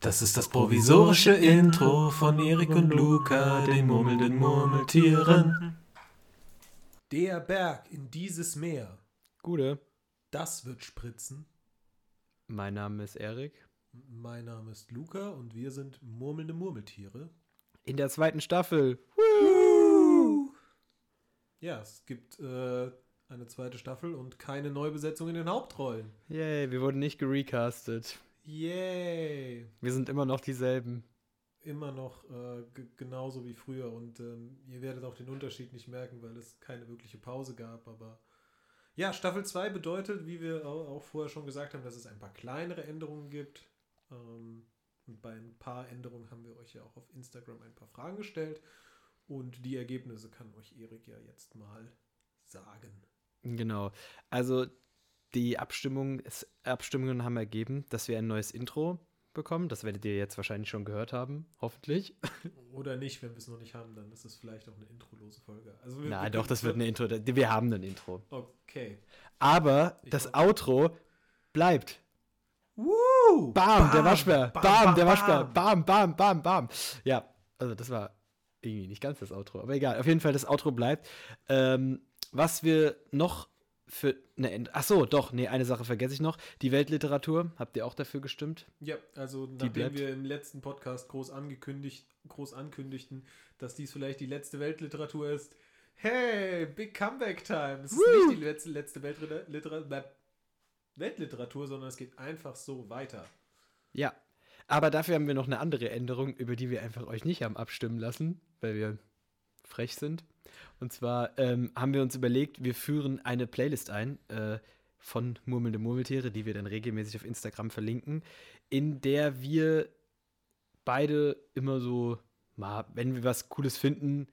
Das ist das provisorische Intro von Erik und Luca, den murmelnden Murmeltieren. Der Berg in dieses Meer, Gute. das wird spritzen. Mein Name ist Erik. Mein Name ist Luca und wir sind murmelnde Murmeltiere. In der zweiten Staffel. Ja, es gibt äh, eine zweite Staffel und keine Neubesetzung in den Hauptrollen. Yay, wir wurden nicht gerecastet. Yay! Wir sind immer noch dieselben. Immer noch äh, ge- genauso wie früher und ähm, ihr werdet auch den Unterschied nicht merken, weil es keine wirkliche Pause gab, aber ja, Staffel 2 bedeutet, wie wir au- auch vorher schon gesagt haben, dass es ein paar kleinere Änderungen gibt. Ähm, und bei ein paar Änderungen haben wir euch ja auch auf Instagram ein paar Fragen gestellt und die Ergebnisse kann euch Erik ja jetzt mal sagen. Genau. Also die Abstimmung, Abstimmungen haben ergeben, dass wir ein neues Intro bekommen. Das werdet ihr jetzt wahrscheinlich schon gehört haben, hoffentlich. Oder nicht, wenn wir es noch nicht haben, dann ist es vielleicht auch eine introlose Folge. Also wir, Na wir doch, das wird eine Intro. Wir haben ein Intro. Okay. Aber Ich das Outro bleibt. Woo! Bam, der Waschbär. Bam, der Waschbär. bam. Bam, bam, bam, bam. Ja, also das war irgendwie nicht ganz das Outro, aber egal. Auf jeden Fall, das Outro bleibt. Ähm, was wir noch für End Ach so, doch, nee, eine Sache vergesse ich noch. Die Weltliteratur, habt ihr auch dafür gestimmt? Ja, also nachdem bleibt. wir im letzten Podcast groß angekündigt, groß ankündigten, dass dies vielleicht die letzte Weltliteratur ist. Hey, Big Comeback Time. Es ist Woo! nicht die letzte, letzte Weltliteratur, Weltliteratur, sondern es geht einfach so weiter. Ja. Aber dafür haben wir noch eine andere Änderung, über die wir einfach euch nicht haben abstimmen lassen, weil wir frech sind. Und zwar ähm, haben wir uns überlegt, wir führen eine Playlist ein äh, von Murmelnde Murmeltiere, die wir dann regelmäßig auf Instagram verlinken, in der wir beide immer so, mal, wenn wir was Cooles finden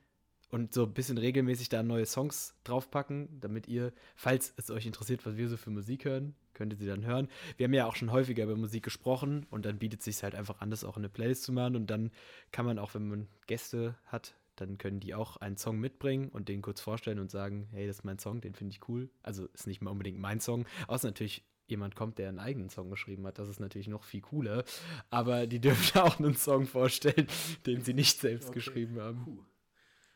und so ein bisschen regelmäßig da neue Songs draufpacken, damit ihr, falls es euch interessiert, was wir so für Musik hören, könnt ihr sie dann hören. Wir haben ja auch schon häufiger über Musik gesprochen und dann bietet es sich halt einfach an, das auch in eine Playlist zu machen und dann kann man auch, wenn man Gäste hat, dann können die auch einen Song mitbringen und den kurz vorstellen und sagen, hey, das ist mein Song, den finde ich cool. Also ist nicht mal unbedingt mein Song, außer natürlich jemand kommt, der einen eigenen Song geschrieben hat. Das ist natürlich noch viel cooler. Aber die dürfen auch einen Song vorstellen, den sie nicht selbst Okay. geschrieben haben. Puh.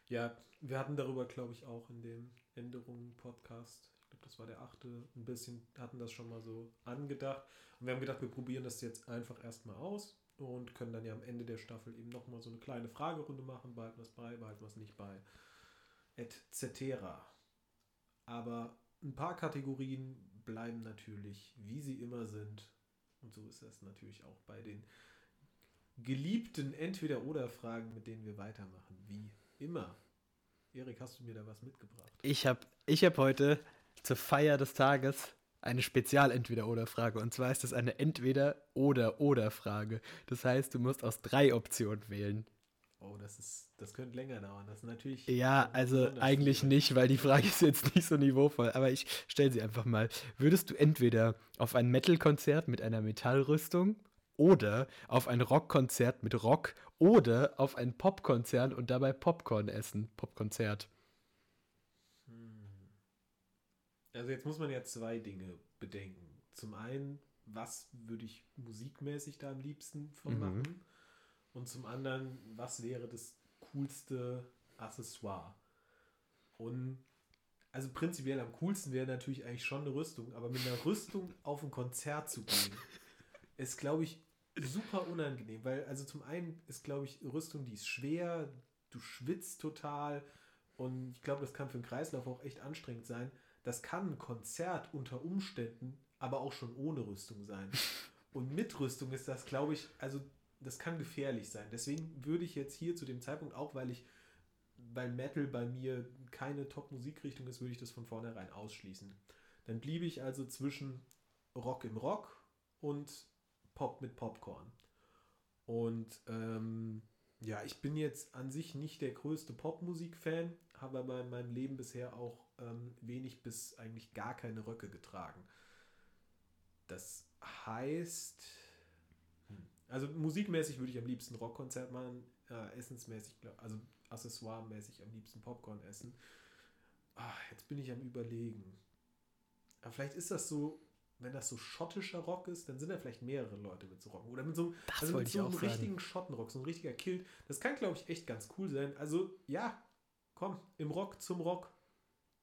Ja, wir hatten darüber, glaube ich, auch in dem Änderungen-Podcast, ich glaube, das war der achte, ein bisschen, hatten das schon mal so angedacht. Und wir haben gedacht, wir probieren das jetzt einfach erstmal aus und können dann ja am Ende der Staffel eben nochmal so eine kleine Fragerunde machen, behalten es bei, behalten es nicht bei, etc. Aber ein paar Kategorien bleiben natürlich, wie sie immer sind. Und so ist es natürlich auch bei den geliebten Entweder-Oder-Fragen, mit denen wir weitermachen. Wie immer. Erik, hast du mir da was mitgebracht? Ich habe ich hab heute zur Feier des Tages eine Spezial-Entweder-Oder-Frage. Und zwar ist es eine Entweder-Oder-Oder-Frage. Das heißt, du musst aus drei Optionen wählen. Oh, das ist, das könnte länger dauern. Das ist natürlich. Ja, also eigentlich schwierig. nicht, weil die Frage ist jetzt nicht so niveauvoll. Aber ich stelle sie einfach mal. Würdest du entweder auf ein Metal-Konzert mit einer Metallrüstung oder auf ein Rockkonzert mit Rock oder auf ein Popkonzert und dabei Popcorn essen? Popkonzert. Also jetzt muss man ja zwei Dinge bedenken. Zum einen, was würde ich musikmäßig da am liebsten von Mhm. machen? Und zum anderen, was wäre das coolste Accessoire? Und also prinzipiell am coolsten wäre natürlich eigentlich schon eine Rüstung, aber mit einer Rüstung auf ein Konzert zu gehen, ist, glaube ich, super unangenehm, weil also zum einen ist, glaube ich, Rüstung, die ist schwer, du schwitzt total und ich glaube, das kann für den Kreislauf auch echt anstrengend sein. Das kann ein Konzert unter Umständen, aber auch schon ohne Rüstung sein. Und mit Rüstung ist das, glaube ich, also das kann gefährlich sein. Deswegen würde ich jetzt hier zu dem Zeitpunkt, auch weil ich, weil Metal bei mir keine Top-Musikrichtung ist, würde ich das von vornherein ausschließen. Dann bliebe ich also zwischen Rock im Rock und Pop mit Popcorn. Und ähm, ja, ich bin jetzt an sich nicht der größte Popmusik-Fan, habe aber in meinem Leben bisher auch ähm, wenig bis eigentlich gar keine Röcke getragen. Das heißt, hm, also musikmäßig würde ich am liebsten Rockkonzert machen, äh, essensmäßig, glaub- also accessoiremäßig am liebsten Popcorn essen. Ah, jetzt bin ich am Überlegen. Aber vielleicht ist das so wenn das so schottischer Rock ist, dann sind da vielleicht mehrere Leute mit so Rocken. Oder mit so, einem- Das also mit so einem richtigen Schottenrock, so ein richtiger Kilt. Das kann, glaube ich, echt ganz cool sein. Also, ja, komm, im Rock zum Rock.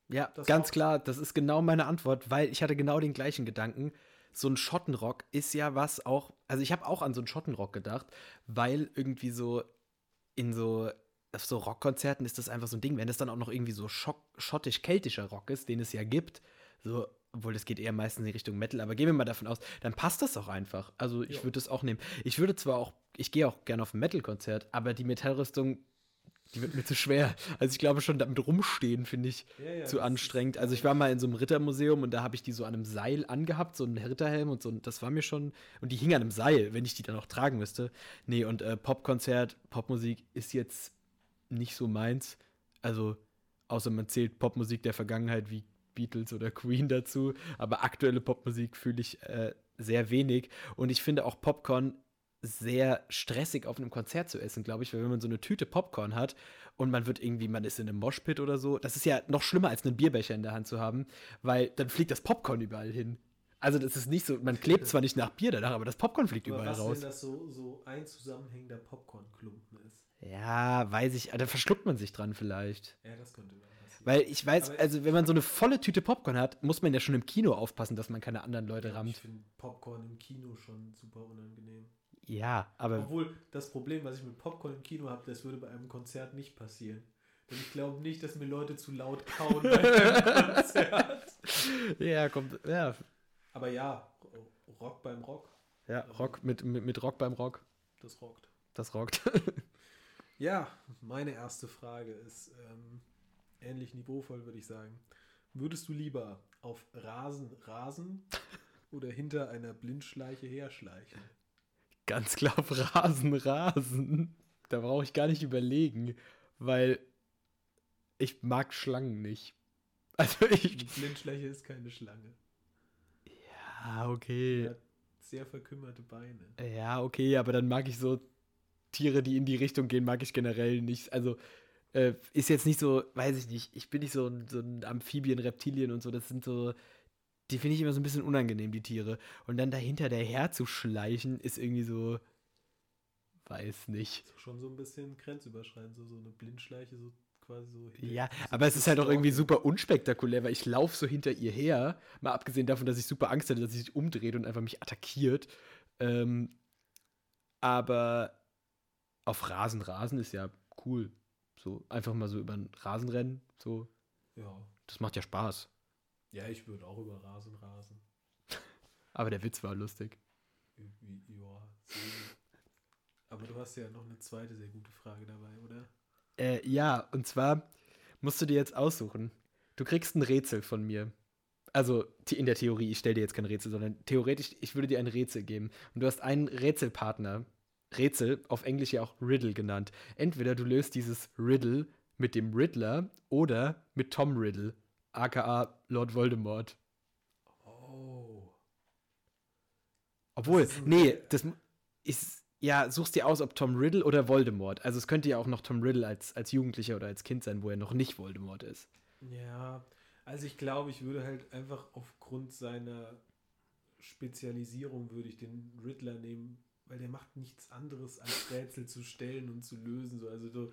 Ja, Das ganz klar, das ist genau meine Antwort, weil ich hatte genau den gleichen Gedanken. So ein Schottenrock ist ja was auch, also ich habe auch an so einen Schottenrock gedacht, weil irgendwie so in so, auf so Rockkonzerten ist das einfach so ein Ding, wenn das dann auch noch irgendwie so schottisch-keltischer Rock ist, den es ja gibt, so, obwohl das geht eher meistens in Richtung Metal, aber gehen wir mal davon aus, dann passt das auch einfach. Also ich würde das auch nehmen. Ich würde zwar auch, ich gehe auch gerne auf ein Metal-Konzert, aber die Metallrüstung, die wird mir zu schwer. Also ich glaube schon, damit rumstehen, finde ich, Ja, ja, zu anstrengend. Also ich war mal in so einem Rittermuseum und da habe ich die so an einem Seil angehabt, so einen Ritterhelm und so. Und das war mir schon. Und die hing an einem Seil, wenn ich die dann auch tragen müsste. Nee, und äh, Popkonzert, Popmusik ist jetzt nicht so meins. Also, außer man zählt Popmusik der Vergangenheit wie Beatles oder Queen dazu. Aber aktuelle Popmusik fühle ich äh, sehr wenig. Und ich finde auch Popcorn sehr stressig auf einem Konzert zu essen, glaube ich, weil wenn man so eine Tüte Popcorn hat und man wird irgendwie, man ist in einem Moshpit oder so, das ist ja noch schlimmer als einen Bierbecher in der Hand zu haben, weil dann fliegt das Popcorn überall hin. Also das ist nicht so, man klebt zwar nicht nach Bier danach, aber das Popcorn fliegt Aber überall was, raus. wenn das so, so ein zusammenhängender Popcornklumpen ist? Ja, weiß ich, da verschluckt man sich dran vielleicht. Ja, das könnte passieren. Weil ich weiß, Aber- also wenn man so eine volle Tüte Popcorn hat, muss man ja schon im Kino aufpassen, dass man keine anderen Leute ich rammt. finde Popcorn im Kino schon super unangenehm. Ja, aber Obwohl das Problem, was ich mit Popcorn im Kino habe, das würde bei einem Konzert nicht passieren. Denn ich glaube nicht, dass mir Leute zu laut kauen bei einem Konzert. ja, kommt, ja, Aber ja, Rock beim Rock, ja, Rock mit, mit, mit Rock beim Rock, das rockt. das rockt. Ja, meine erste Frage ist ähm, ähnlich niveauvoll, würde ich sagen. Würdest du lieber auf Rasen rasen oder hinter einer Blindschleiche herschleichen? Ganz klar auf Rasen, Rasen. Da brauche ich gar nicht überlegen, weil ich mag Schlangen nicht. Also ich. Blindschleiche ist keine Schlange. Ja, okay. Die hat sehr verkümmerte Beine. Ja, okay, aber dann mag ich so Tiere, die in die Richtung gehen, mag ich generell nicht. Also äh, ist jetzt nicht so, weiß ich nicht, ich bin nicht so ein, so ein Amphibien, Reptilien und so, das sind so, die finde ich immer so ein bisschen unangenehm, die Tiere. Und dann dahinter der herzuschleichen, ist irgendwie so, weiß nicht. Schon so ein bisschen grenzüberschreitend, so, so eine Blindschleiche, so quasi so. Ja, so aber es ist halt auch irgendwie super unspektakulär, weil ich laufe so hinter ihr her, mal abgesehen davon, dass ich super Angst hatte, dass sie sich umdreht und einfach mich attackiert. Ähm, aber auf Rasen, Rasen ist ja cool. So einfach mal so über den Rasen rennen, so, Ja. das macht ja Spaß. Ja, ich würde auch über Rasen rasen. Aber der Witz war lustig. Wie, ja. Aber du hast ja noch eine zweite sehr gute Frage dabei, oder? Äh, ja, und zwar musst du dir jetzt aussuchen. Du kriegst ein Rätsel von mir. Also in der Theorie, ich stelle dir jetzt kein Rätsel, sondern theoretisch, ich würde dir ein Rätsel geben. Und du hast einen Rätselpartner. Rätsel, auf Englisch ja auch Riddle genannt. Entweder du löst dieses Riddle mit dem Riddler oder mit Tom Riddle, aka Lord Voldemort. Oh. Obwohl, Das nee, das ist, ja, suchst dir aus, ob Tom Riddle oder Voldemort. Also es könnte ja auch noch Tom Riddle als, als Jugendlicher oder als Kind sein, wo er noch nicht Voldemort ist. Ja, also ich glaube, ich würde halt einfach aufgrund seiner Spezialisierung würde ich den Riddler nehmen, weil der macht nichts anderes als Rätsel zu stellen und zu lösen. So, also so,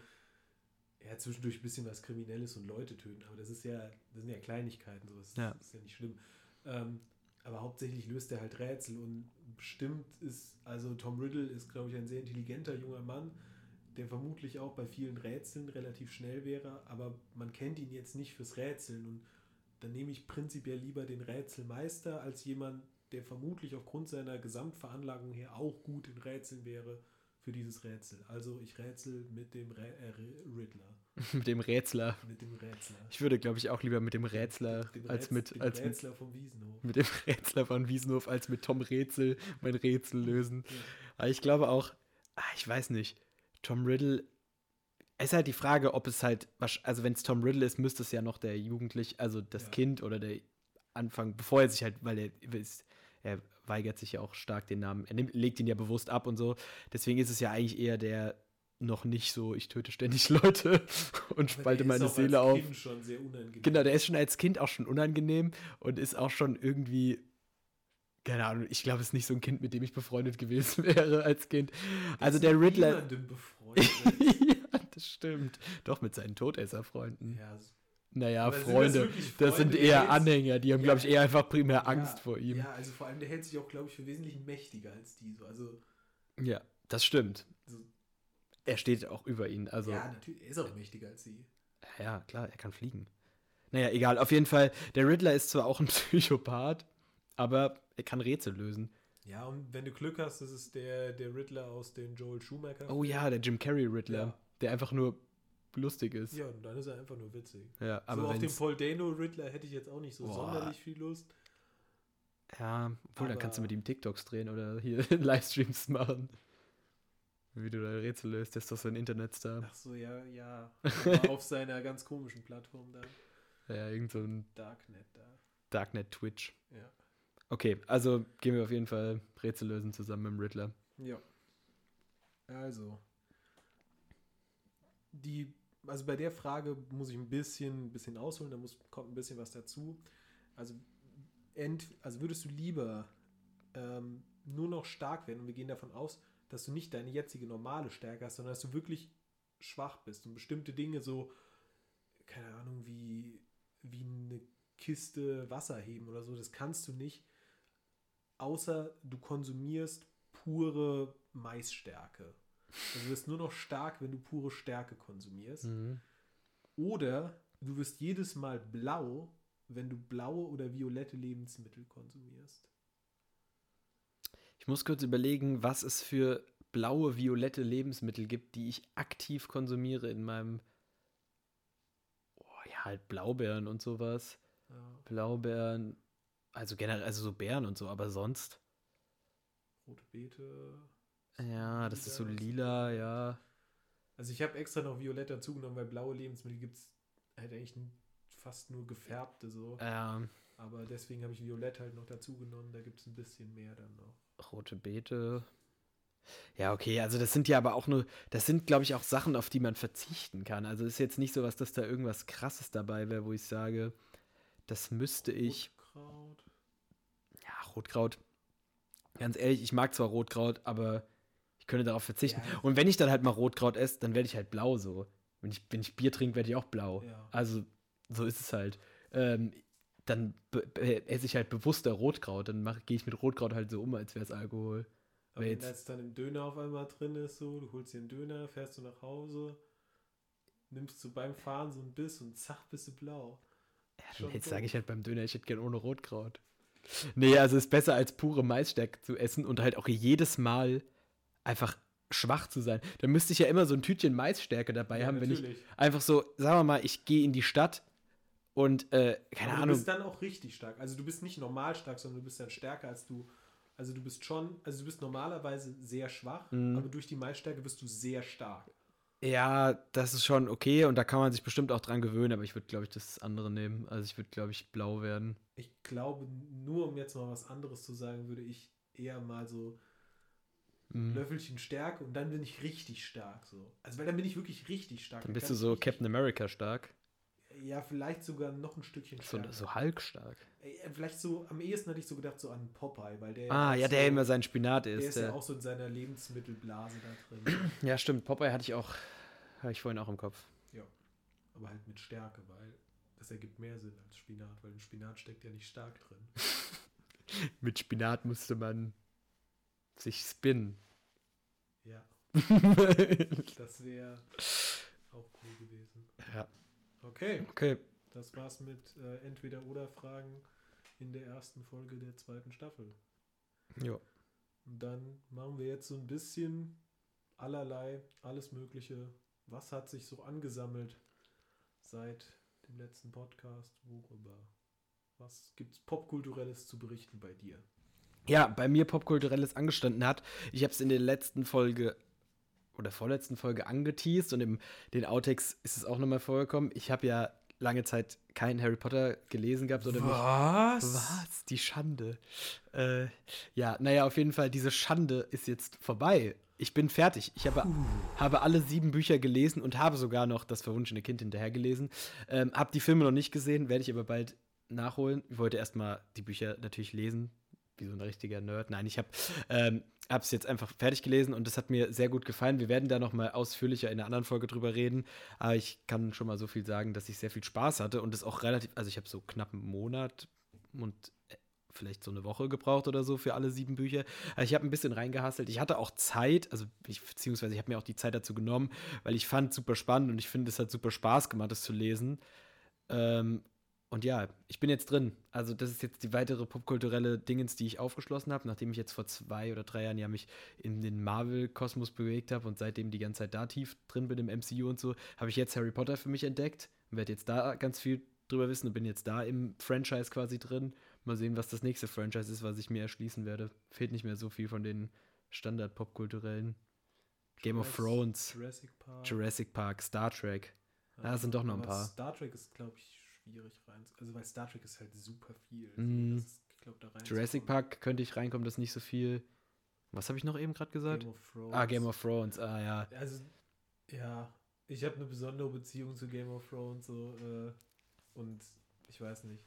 ja, zwischendurch ein bisschen was Kriminelles und Leute töten, aber das ist ja, das sind ja Kleinigkeiten, so, das Ja. ist ja nicht schlimm. Ähm, aber hauptsächlich löst er halt Rätsel und bestimmt ist, also Tom Riddle ist, glaube ich, ein sehr intelligenter junger Mann, der vermutlich auch bei vielen Rätseln relativ schnell wäre, aber man kennt ihn jetzt nicht fürs Rätseln und dann nehme ich prinzipiell lieber den Rätselmeister als jemand, der vermutlich aufgrund seiner Gesamtveranlagung her auch gut in Rätseln wäre für dieses Rätsel. Also ich rätsel mit dem Rä äh, Riddler, mit dem Rätsler. mit dem Rätsler. Ich würde, glaube ich, auch lieber mit dem Rätsler Dem als Rätsel- mit, dem als mit, Rätsler vom Wiesenhof. mit dem Rätsler von Wiesenhof als mit Tom Rätsel mein Rätsel lösen. Ja. Aber ich glaube auch, ah, ich weiß nicht, Tom Riddle, es ist halt die Frage, ob es halt, also wenn es Tom Riddle ist, müsste es ja noch der Jugendlich, also das Ja. Kind oder der Anfang, bevor er sich halt, weil er ist, er weigert sich ja auch stark den Namen, er nimmt, legt ihn ja bewusst ab und so. Deswegen ist es ja eigentlich eher der noch nicht so, ich töte ständig Leute und spalte der meine Seele auf. Kind schon sehr unangenehm. Genau, der ist schon als Kind auch schon unangenehm und ist auch schon irgendwie, keine Ahnung, ich glaube, es ist nicht so ein Kind, mit dem ich befreundet gewesen wäre als Kind. Also Ist der Riddler. befreundet. ja, das stimmt. Doch, mit seinen Todesserfreunden. ja, so- Naja, Aber sind das Freunde. Das sind Freunde, eher Anhänger, die haben, Ja, glaube ich, eher einfach primär ja, Angst vor ihm. Ja, also vor allem, der hält sich auch, glaube ich, für wesentlich mächtiger als die. So. Also, Ja, das stimmt. so, Er steht auch über ihn. Also, ja, ja, natürlich, er ist auch mächtiger als sie. klar, er kann fliegen. Naja, egal. Auf jeden Fall, der Riddler ist zwar auch ein Psychopath, aber er kann Rätsel lösen. Ja, und wenn du Glück hast, das ist der, der Riddler aus den Joel Schumacher. Oh ja, der Jim Carrey Riddler, Ja. der einfach nur lustig ist. Ja, und dann ist er einfach nur witzig. Ja, Aber so auf den Paul Dano Riddler hätte ich jetzt auch nicht so Boah. sonderlich viel Lust. Ja, obwohl, dann kannst du mit ihm TikToks drehen oder hier Livestreams machen. Wie du da Rätsel löst, der ist doch so ein Internetstar. Ach so, ja, ja. Auf seiner ganz komischen Plattform da. Ja, irgend so ein Darknet da. Darknet Twitch. Ja. Okay, also gehen wir auf jeden Fall Rätsel lösen zusammen mit dem Riddler. Ja. Also. Die, also bei der Frage muss ich ein bisschen, bisschen ausholen, da muss, kommt ein bisschen was dazu. Also, ent, also würdest du lieber ähm, nur noch stark werden und wir gehen davon aus, dass du nicht deine jetzige normale Stärke hast, sondern dass du wirklich schwach bist und bestimmte Dinge so, keine Ahnung, wie, wie eine Kiste Wasser heben oder so, das kannst du nicht, außer du konsumierst pure Maisstärke. Also du wirst nur noch stark, wenn du pure Stärke konsumierst. Mhm. Oder du wirst jedes Mal blau, wenn du blaue oder violette Lebensmittel konsumierst. Ich muss kurz überlegen, was es für blaue, violette Lebensmittel gibt, die ich aktiv konsumiere in meinem. Oh, ja, halt Blaubeeren und sowas. Ja, Blaubeeren, also generell, also so Beeren und so, aber sonst. rote Beete. Ja, das ist so Lila, ja. Also ich habe extra noch violett dazugenommen, weil blaue Lebensmittel gibt es halt eigentlich fast nur gefärbte so. Ähm, Aber deswegen habe ich violett halt noch dazugenommen. Da gibt es ein bisschen mehr dann noch. rote Beete. Ja, okay, also das sind ja aber auch nur, das sind, glaube ich, auch Sachen, auf die man verzichten kann. Also ist jetzt nicht so was, dass da irgendwas krasses dabei wäre, wo ich sage, das müsste ich. Rotkraut. Ja, Rotkraut. Ganz ehrlich, ich mag zwar Rotkraut, aber ich könnte darauf verzichten. Ja. Und wenn ich dann halt mal Rotkraut esse, dann werde ich halt blau so. Wenn ich, wenn ich Bier trinke, werde ich auch blau. Ja. Also, so ist es halt. Ähm, dann esse ich halt bewusster Rotkraut. Dann gehe ich mit Rotkraut halt so um, als wäre es Alkohol. Aber wenn das dann im Döner auf einmal drin ist, so, du holst dir einen Döner, fährst du nach Hause, nimmst du beim Fahren so einen Biss und zack, bist du blau. Ja, dann jetzt sage ich halt beim Döner, ich hätte gern ohne Rotkraut. Nee, also ist besser als pure Maisstärke zu essen und halt auch jedes Mal einfach schwach zu sein. Dann müsste ich ja immer so ein Tütchen Maisstärke dabei Ja, haben, wenn ich natürlich. einfach so, sagen wir mal, ich gehe in die Stadt und, äh, keine Aber du Ahnung, bist dann auch richtig stark. Also du bist nicht normal stark, sondern du bist dann stärker als du. Also du bist schon, also du bist normalerweise sehr schwach, Mhm. aber durch die Maisstärke bist du sehr stark. ja, das ist schon okay und da kann man sich bestimmt auch dran gewöhnen, aber ich würde, glaube ich, das andere nehmen. Also ich würde, glaube ich, blau werden. Ich glaube, nur um jetzt mal was anderes zu sagen, würde ich eher mal so Mhm. Löffelchen Stärke und dann bin ich richtig stark so. Also weil dann bin ich wirklich richtig stark. Dann bist du so Captain America stark. Ja, vielleicht sogar noch ein Stückchen So, stärker. so Hulk stark. Äh, Vielleicht so, am ehesten hatte ich so gedacht, so an Popeye, weil der Ah, ja, so, der immer sein Spinat der isst. ist ja der- auch so in seiner Lebensmittelblase da drin. Ja, stimmt. Popeye hatte ich auch, habe ich vorhin auch im Kopf. Aber halt mit Stärke, weil das ergibt mehr Sinn als Spinat, weil im Spinat steckt ja nicht stark drin. Mit Spinat musste man sich spinnen. Ja, das wäre auch cool gewesen. ja. Okay, Okay. das war's mit äh, Entweder-Oder-Fragen in der ersten Folge der zweiten Staffel. Ja. Und dann machen wir jetzt so ein bisschen allerlei, alles Mögliche. Was hat sich so angesammelt seit dem letzten Podcast? Worüber? Was gibt's Popkulturelles zu berichten bei dir? Ja, bei mir Popkulturelles angestanden hat. Ich habe es in der letzten Folge oder vorletzten Folge angeteased und in den Outtakes ist es auch nochmal vorgekommen. Ich habe ja lange Zeit keinen Harry Potter gelesen gehabt oder mich Was? Was? Die Schande. Äh, ja, naja, auf jeden Fall, diese Schande ist jetzt vorbei. Ich bin fertig. Ich habe, habe alle sieben Bücher gelesen und habe sogar noch das verwunschene Kind hinterher gelesen. Ähm, habe die Filme noch nicht gesehen, werde ich aber bald nachholen. Ich wollte erstmal die Bücher natürlich lesen, wie so ein richtiger Nerd. Nein, ich habe ähm, es jetzt einfach fertig gelesen und das hat mir sehr gut gefallen. Wir werden da noch mal ausführlicher in einer anderen Folge drüber reden, aber ich kann schon mal so viel sagen, dass ich sehr viel Spaß hatte und es auch relativ, also ich habe so knapp einen Monat und äh, vielleicht so eine Woche gebraucht oder so für alle sieben Bücher. Also ich habe ein bisschen reingehasselt. Ich hatte auch Zeit, also ich, beziehungsweise ich habe mir auch die Zeit dazu genommen, weil ich fand es super spannend und ich finde, es hat super Spaß gemacht, das zu lesen. Ähm, und ja, ich bin jetzt drin. Also das ist jetzt die weitere popkulturelle Dingens, die ich aufgeschlossen habe, nachdem ich jetzt vor zwei oder drei Jahren ja mich in den Marvel-Kosmos bewegt habe und seitdem die ganze Zeit da tief drin bin im MCU und so, habe ich jetzt Harry Potter für mich entdeckt und werde jetzt da ganz viel drüber wissen und bin jetzt da im Franchise quasi drin. Mal sehen, was das nächste Franchise ist, was ich mir erschließen werde. Fehlt nicht mehr so viel von den Standard-popkulturellen. Game of Thrones, Jurassic Park. Jurassic Park, Star Trek. Da sind doch noch ein paar. Star Trek ist, glaube ich, schwierig rein. Also weil Star Trek ist halt super viel. Das ist, ich glaub, da reinzukommen. Jurassic Park könnte ich reinkommen, das ist nicht so viel. Was habe ich noch eben gerade gesagt? Game of Thrones. ah, Game of Thrones, ah ja. Also, ja, ich habe eine besondere Beziehung zu Game of Thrones so, äh, und ich weiß nicht.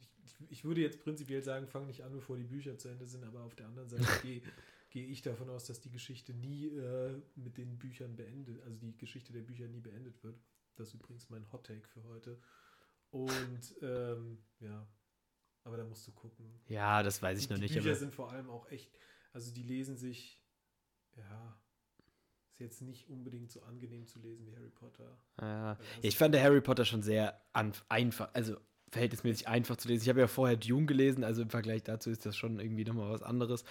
Ich, ich, ich würde jetzt prinzipiell sagen, fang nicht an, bevor die Bücher zu Ende sind, aber auf der anderen Seite gehe gehe ich davon aus, dass die Geschichte nie äh, mit den Büchern beendet, also die Geschichte der Bücher nie beendet wird. Das ist übrigens mein Hot Take für heute. Und ähm, ja, aber da musst du gucken. Ja, das weiß ich die noch nicht. Bücher Aber sind vor allem auch echt, also die lesen sich, ja, ist jetzt nicht unbedingt so angenehm zu lesen wie Harry Potter. ja. Ich fand der Harry Potter schon sehr einfach, also verhältnismäßig einfach zu lesen. Ich habe ja vorher Dune gelesen, also im Vergleich dazu ist das schon irgendwie nochmal was anderes.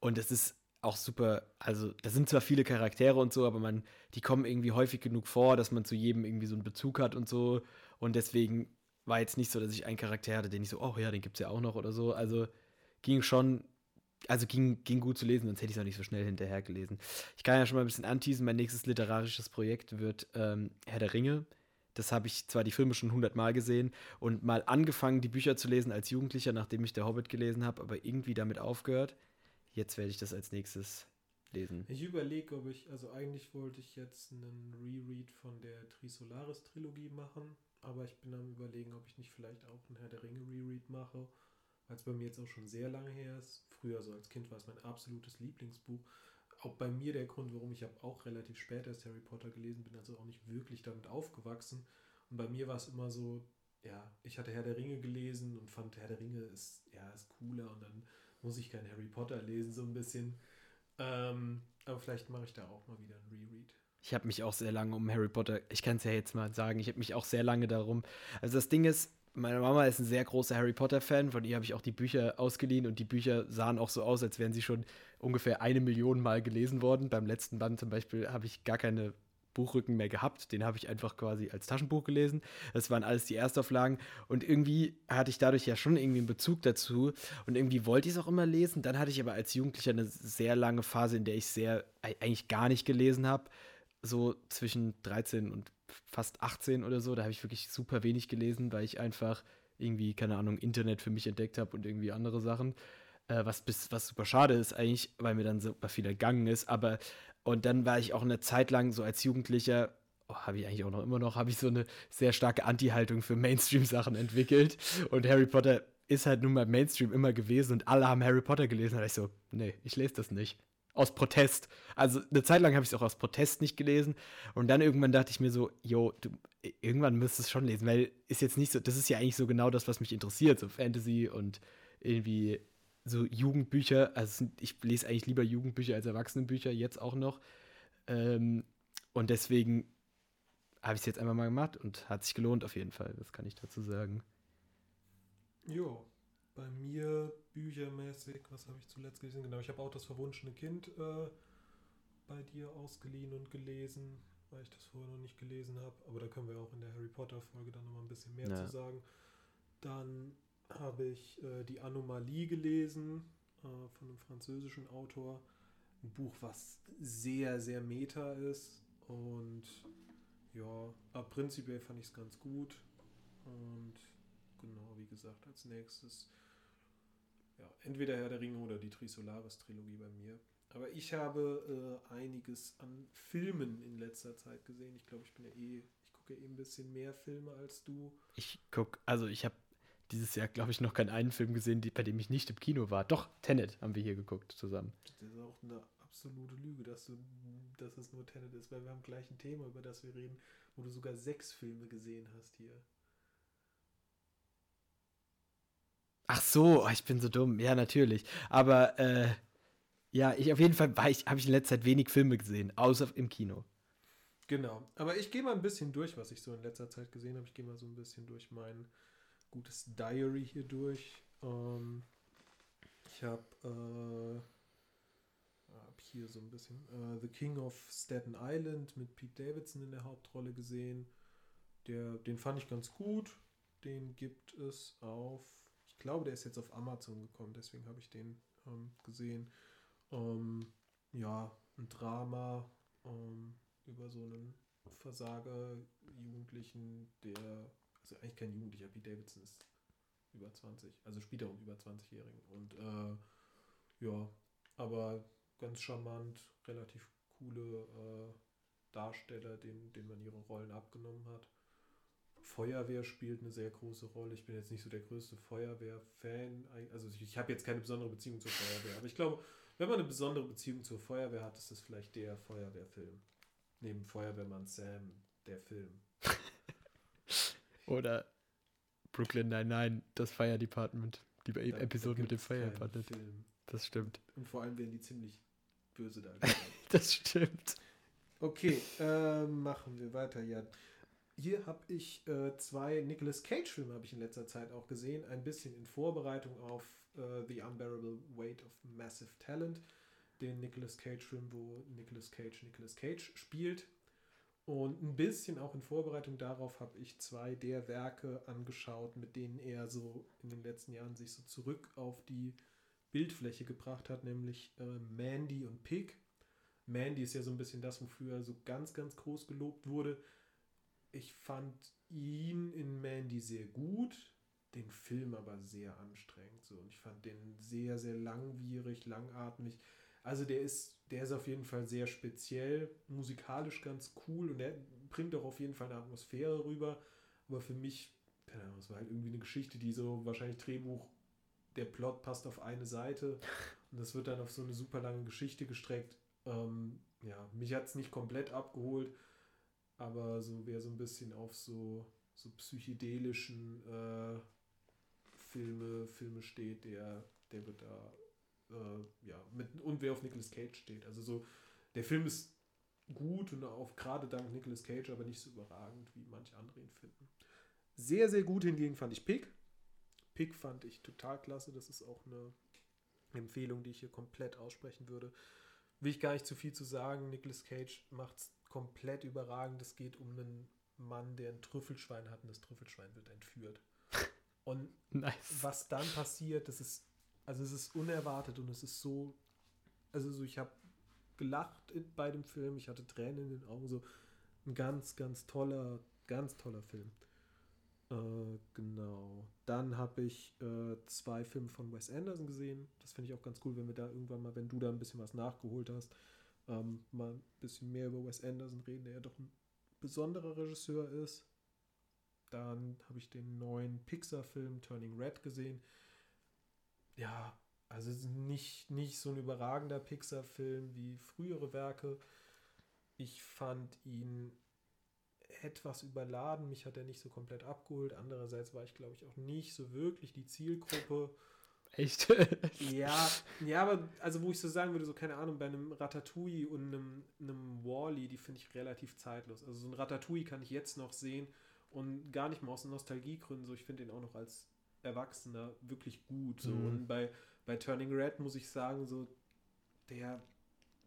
Und es ist auch super, also da sind zwar viele Charaktere und so, aber man, die kommen irgendwie häufig genug vor, dass man zu jedem irgendwie so einen Bezug hat und so. Und deswegen war jetzt nicht so, dass ich einen Charakter hatte, den ich so, oh ja, den gibt es ja auch noch oder so. Also ging schon, also ging, ging gut zu lesen, sonst hätte ich es auch nicht so schnell hinterher gelesen. Ich kann ja schon mal ein bisschen anteasen, mein nächstes literarisches Projekt wird ähm, Herr der Ringe. Das habe ich zwar die Filme schon hundertmal gesehen und mal angefangen, die Bücher zu lesen als Jugendlicher, nachdem ich Der Hobbit gelesen habe, aber irgendwie damit aufgehört. Jetzt werde ich das als nächstes lesen. Ich überlege, ob ich, also eigentlich wollte ich jetzt einen Reread von der Trisolaris-Trilogie machen, aber ich bin am überlegen, ob ich nicht vielleicht auch einen Herr der Ringe Reread mache, weil es bei mir jetzt auch schon sehr lange her ist. Früher, so als Kind, war es mein absolutes Lieblingsbuch. Auch bei mir der Grund, warum ich habe auch relativ spät erst Harry Potter gelesen, bin also auch nicht wirklich damit aufgewachsen. Und bei mir war es immer so, ja, ich hatte Herr der Ringe gelesen und fand Herr der Ringe ist, ja, ist cooler und dann muss ich kein Harry Potter lesen, so ein bisschen. Ähm, aber vielleicht mache ich da auch mal wieder ein Reread. Ich habe mich auch sehr lange um Harry Potter, ich kann es ja jetzt mal sagen, ich habe mich auch sehr lange darum. Also das Ding ist, meine Mama ist ein sehr großer Harry Potter-Fan, von ihr habe ich auch die Bücher ausgeliehen und die Bücher sahen auch so aus, als wären sie schon ungefähr eine Million Mal gelesen worden. Beim letzten Band zum Beispiel habe ich gar keine Buchrücken mehr gehabt, den habe ich einfach quasi als Taschenbuch gelesen. Das waren alles die Erstauflagen und irgendwie hatte ich dadurch ja schon irgendwie einen Bezug dazu und irgendwie wollte ich es auch immer lesen. Dann hatte ich aber als Jugendlicher eine sehr lange Phase, in der ich sehr eigentlich gar nicht gelesen habe so zwischen 13 und fast 18 oder so. Da habe ich wirklich super wenig gelesen, weil ich einfach irgendwie, keine Ahnung, Internet für mich entdeckt habe und irgendwie andere Sachen. Äh, was, bis, was super schade ist eigentlich, weil mir dann super viel entgangen ist. Aber, und dann war ich auch eine Zeit lang so als Jugendlicher, oh, habe ich eigentlich auch noch immer noch, habe ich so eine sehr starke Anti-Haltung für Mainstream-Sachen entwickelt. Und Harry Potter ist halt nun mal Mainstream immer gewesen und alle haben Harry Potter gelesen. Da ich so, nee, ich lese das nicht aus Protest. Also eine Zeit lang habe ich es auch aus Protest nicht gelesen. Und dann irgendwann dachte ich mir so, jo, du, irgendwann müsstest du es schon lesen, weil ist jetzt nicht so, das ist ja eigentlich so genau das, was mich interessiert, so Fantasy und irgendwie so Jugendbücher. Also ich lese eigentlich lieber Jugendbücher als Erwachsenenbücher, jetzt auch noch. Ähm, und deswegen habe ich es jetzt einfach mal gemacht und hat sich gelohnt auf jeden Fall. Das kann ich dazu sagen. Jo, bei mir büchermäßig, was habe ich zuletzt gelesen? Genau, ich habe auch das verwunschene Kind äh, bei dir ausgeliehen und gelesen, weil ich das vorher noch nicht gelesen habe. Aber da können wir auch in der Harry Potter Folge dann nochmal ein bisschen mehr Ja. zu sagen. Dann habe ich äh, die Anomalie gelesen äh, von einem französischen Autor. Ein Buch, was sehr, sehr meta ist. Und ja, aber prinzipiell fand ich es ganz gut. Und genau, wie gesagt, als nächstes ja, entweder Herr der Ringe oder die Trisolaris-Trilogie bei mir. Aber ich habe äh, einiges an Filmen in letzter Zeit gesehen. Ich glaube, ich bin ja eh, ich gucke eh ein bisschen mehr Filme als du. Ich guck, also ich habe dieses Jahr, glaube ich, noch keinen einen Film gesehen, die, bei dem ich nicht im Kino war. Doch, Tenet haben wir hier geguckt zusammen. Das ist auch eine absolute Lüge, dass, du, dass es nur Tenet ist, weil wir haben gleich ein Thema, über das wir reden, wo du sogar sechs Filme gesehen hast hier. Ach so, oh, ich bin so dumm. Ja, natürlich. Aber äh, ja, ich auf jeden Fall ich, habe ich in letzter Zeit wenig Filme gesehen, außer im Kino. Genau. Aber ich gehe mal ein bisschen durch, was ich so in letzter Zeit gesehen habe. Ich gehe mal so ein bisschen durch mein gutes Diary hier durch. Ähm, ich habe äh, hab hier so ein bisschen äh, The King of Staten Island mit Pete Davidson in der Hauptrolle gesehen. Der, den fand ich ganz gut. Den gibt es auf, glaube, der ist jetzt auf Amazon gekommen, deswegen habe ich den ähm, gesehen. Ähm, ja, ein Drama ähm, über so einen Versager-Jugendlichen, der, also eigentlich kein Jugendlicher, Pete Davidson ist über 20, also spielt er um über 20-Jährigen. Und äh, ja, aber ganz charmant, relativ coole äh, Darsteller, denen, denen man ihre Rollen abgenommen hat. Feuerwehr spielt eine sehr große Rolle. Ich bin jetzt nicht so der größte Feuerwehr-Fan. Also ich, ich habe jetzt keine besondere Beziehung zur Feuerwehr. Aber ich glaube, wenn man eine besondere Beziehung zur Feuerwehr hat, ist das vielleicht der Feuerwehrfilm. Neben Feuerwehrmann Sam, der Film. Oder Brooklyn Nine-Nine, das Fire Department. Die Da- Episode da mit dem Fire Department. Film. Das stimmt. Und vor allem werden die ziemlich böse dargestellt. Das stimmt. Okay, äh, machen wir weiter. Ja, hier habe ich äh, zwei Nicolas Cage-Filme habe ich in letzter Zeit auch gesehen, ein bisschen in Vorbereitung auf äh, The Unbearable Weight of Massive Talent, den Nicolas Cage-Film, wo Nicolas Cage Nicolas Cage spielt. Und ein bisschen auch in Vorbereitung darauf habe ich zwei der Werke angeschaut, mit denen er so in den letzten Jahren sich so zurück auf die Bildfläche gebracht hat, nämlich äh, Mandy und Pig. Mandy ist ja so ein bisschen das, wofür er so ganz, ganz groß gelobt wurde. Ich fand ihn in Mandy sehr gut, den Film aber sehr anstrengend. So. Und ich fand den sehr, sehr langwierig, langatmig. Also der ist, der ist auf jeden Fall sehr speziell, musikalisch ganz cool und er bringt auch auf jeden Fall eine Atmosphäre rüber. Aber für mich, keine Ahnung, es war halt irgendwie eine Geschichte, die so wahrscheinlich Drehbuch, der Plot passt auf eine Seite und das wird dann auf so eine super lange Geschichte gestreckt. Ähm, ja, mich hat es nicht komplett abgeholt, aber so wer so ein bisschen auf so, so psychedelischen äh, Filme, Filme steht, der, der wird da äh, ja, mit, und wer auf Nicolas Cage steht. Also so, der Film ist gut und auch gerade dank Nicolas Cage, aber nicht so überragend, wie manche andere ihn finden. Sehr, sehr gut hingegen fand ich Pig. Pig fand ich total klasse. Das ist auch eine Empfehlung, die ich hier komplett aussprechen würde. Will ich gar nicht zu viel zu sagen. Nicolas Cage macht es komplett überragend. Es geht um einen Mann, der ein Trüffelschwein hat und das Trüffelschwein wird entführt. Und Nice. was dann passiert, das ist, also es ist unerwartet und es ist so, also so, ich habe gelacht in- bei dem Film, ich hatte Tränen in den Augen, so ein ganz, ganz toller, ganz toller Film. Äh, genau. Dann habe ich äh, zwei Filme von Wes Anderson gesehen. Das finde ich auch ganz cool, wenn wir da irgendwann mal, wenn du da ein bisschen was nachgeholt hast, ähm, mal ein bisschen mehr über Wes Anderson reden, der ja doch ein besonderer Regisseur ist. Dann habe ich den neuen Pixar-Film Turning Red gesehen. Ja, also nicht, nicht so ein überragender Pixar-Film wie frühere Werke. Ich fand ihn etwas überladen. Mich hat er nicht so komplett abgeholt. Andererseits war ich, glaube ich, auch nicht so wirklich die Zielgruppe. Echt? Ja, ja, aber also wo ich so sagen würde, so keine Ahnung, bei einem Ratatouille und einem, einem Wally, die finde ich relativ zeitlos. Also so ein Ratatouille kann ich jetzt noch sehen und gar nicht mal aus Nostalgiegründen, so ich finde den auch noch als Erwachsener wirklich gut. So. Mhm. Und bei, bei Turning Red muss ich sagen, so der,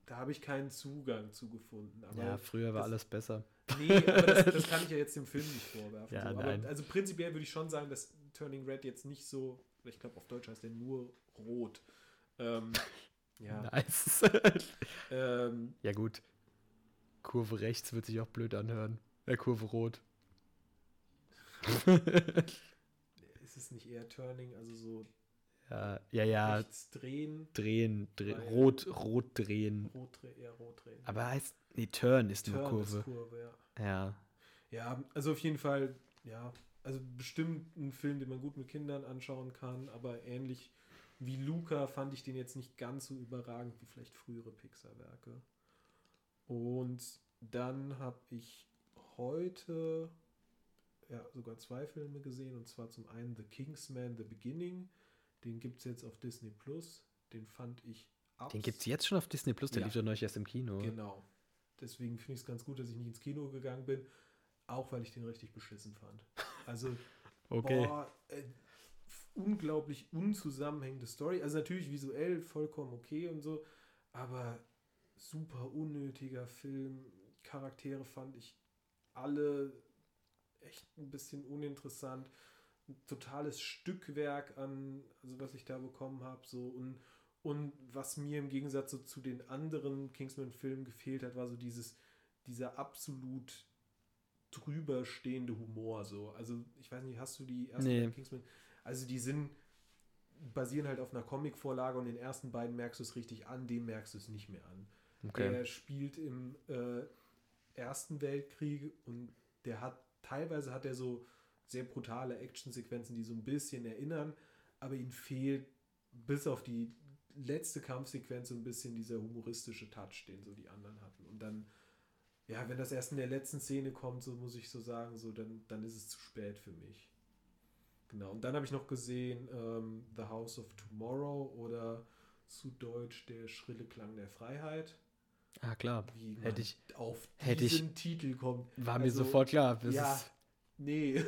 da habe ich keinen Zugang zu gefunden. Aber ja, früher war das- alles besser. Nee, aber das, das kann ich ja jetzt dem Film nicht vorwerfen. Ja, so. also prinzipiell würde ich schon sagen, dass Turning Red jetzt nicht so, ich glaube auf Deutsch heißt der nur rot. Ähm, ja. Nice. Ähm, ja, gut. Kurve rechts wird sich auch blöd anhören. Äh, Kurve rot. ist es nicht eher Turning, also so Ja, ja, ja. rechts drehen, Drehen, dreh, Weil- rot, rot drehen. rot drehen, eher rot drehen. Aber heißt, nee, Turn ist nur Turn Kurve. ist Kurve, ja. Ja. Ja, also auf jeden Fall, ja, also bestimmt ein Film, den man gut mit Kindern anschauen kann, aber ähnlich wie Luca fand ich den jetzt nicht ganz so überragend wie vielleicht frühere Pixar-Werke. Und dann habe ich heute ja, sogar zwei Filme gesehen, und zwar zum einen The Kingsman, The Beginning. Den gibt es jetzt auf Disney Plus. Den fand ich Den gibt es jetzt schon auf Disney Plus, der Ja. lief ja neulich erst im Kino. Genau. Deswegen finde ich es ganz gut, dass ich nicht ins Kino gegangen bin. Auch weil ich den richtig beschissen fand. Also, Okay. boah, äh, unglaublich unzusammenhängende Story. Also natürlich visuell vollkommen okay und so, aber super unnötiger Film. Charaktere fand ich alle echt ein bisschen uninteressant. Ein totales Stückwerk an, also was ich da bekommen habe, so und und was mir im Gegensatz so zu den anderen Kingsman-Filmen gefehlt hat, war so dieses, dieser absolut drüber stehende Humor. So. Also, ich weiß nicht, hast du die ersten Nee. Kingsman? Also, die sind, basieren halt auf einer Comicvorlage und den ersten beiden merkst du es richtig an, dem merkst du es nicht mehr an. Okay. Der spielt im äh, Ersten Weltkrieg und der hat, teilweise hat er so sehr brutale Actionsequenzen, die so ein bisschen erinnern, aber ihm fehlt bis auf die letzte Kampfsequenz so ein bisschen dieser humoristische Touch, den so die anderen hatten. Und dann, ja, wenn das erst in der letzten Szene kommt, so muss ich so sagen, so dann, dann ist es zu spät für mich. Genau. Und dann habe ich noch gesehen ähm, The House of Tomorrow oder zu Deutsch Der schrille Klang der Freiheit. Ah, klar. Wie Hätte ich- auf hätte ich- diesen Titel kommt. War mir Also, sofort klar. Ja. Nee.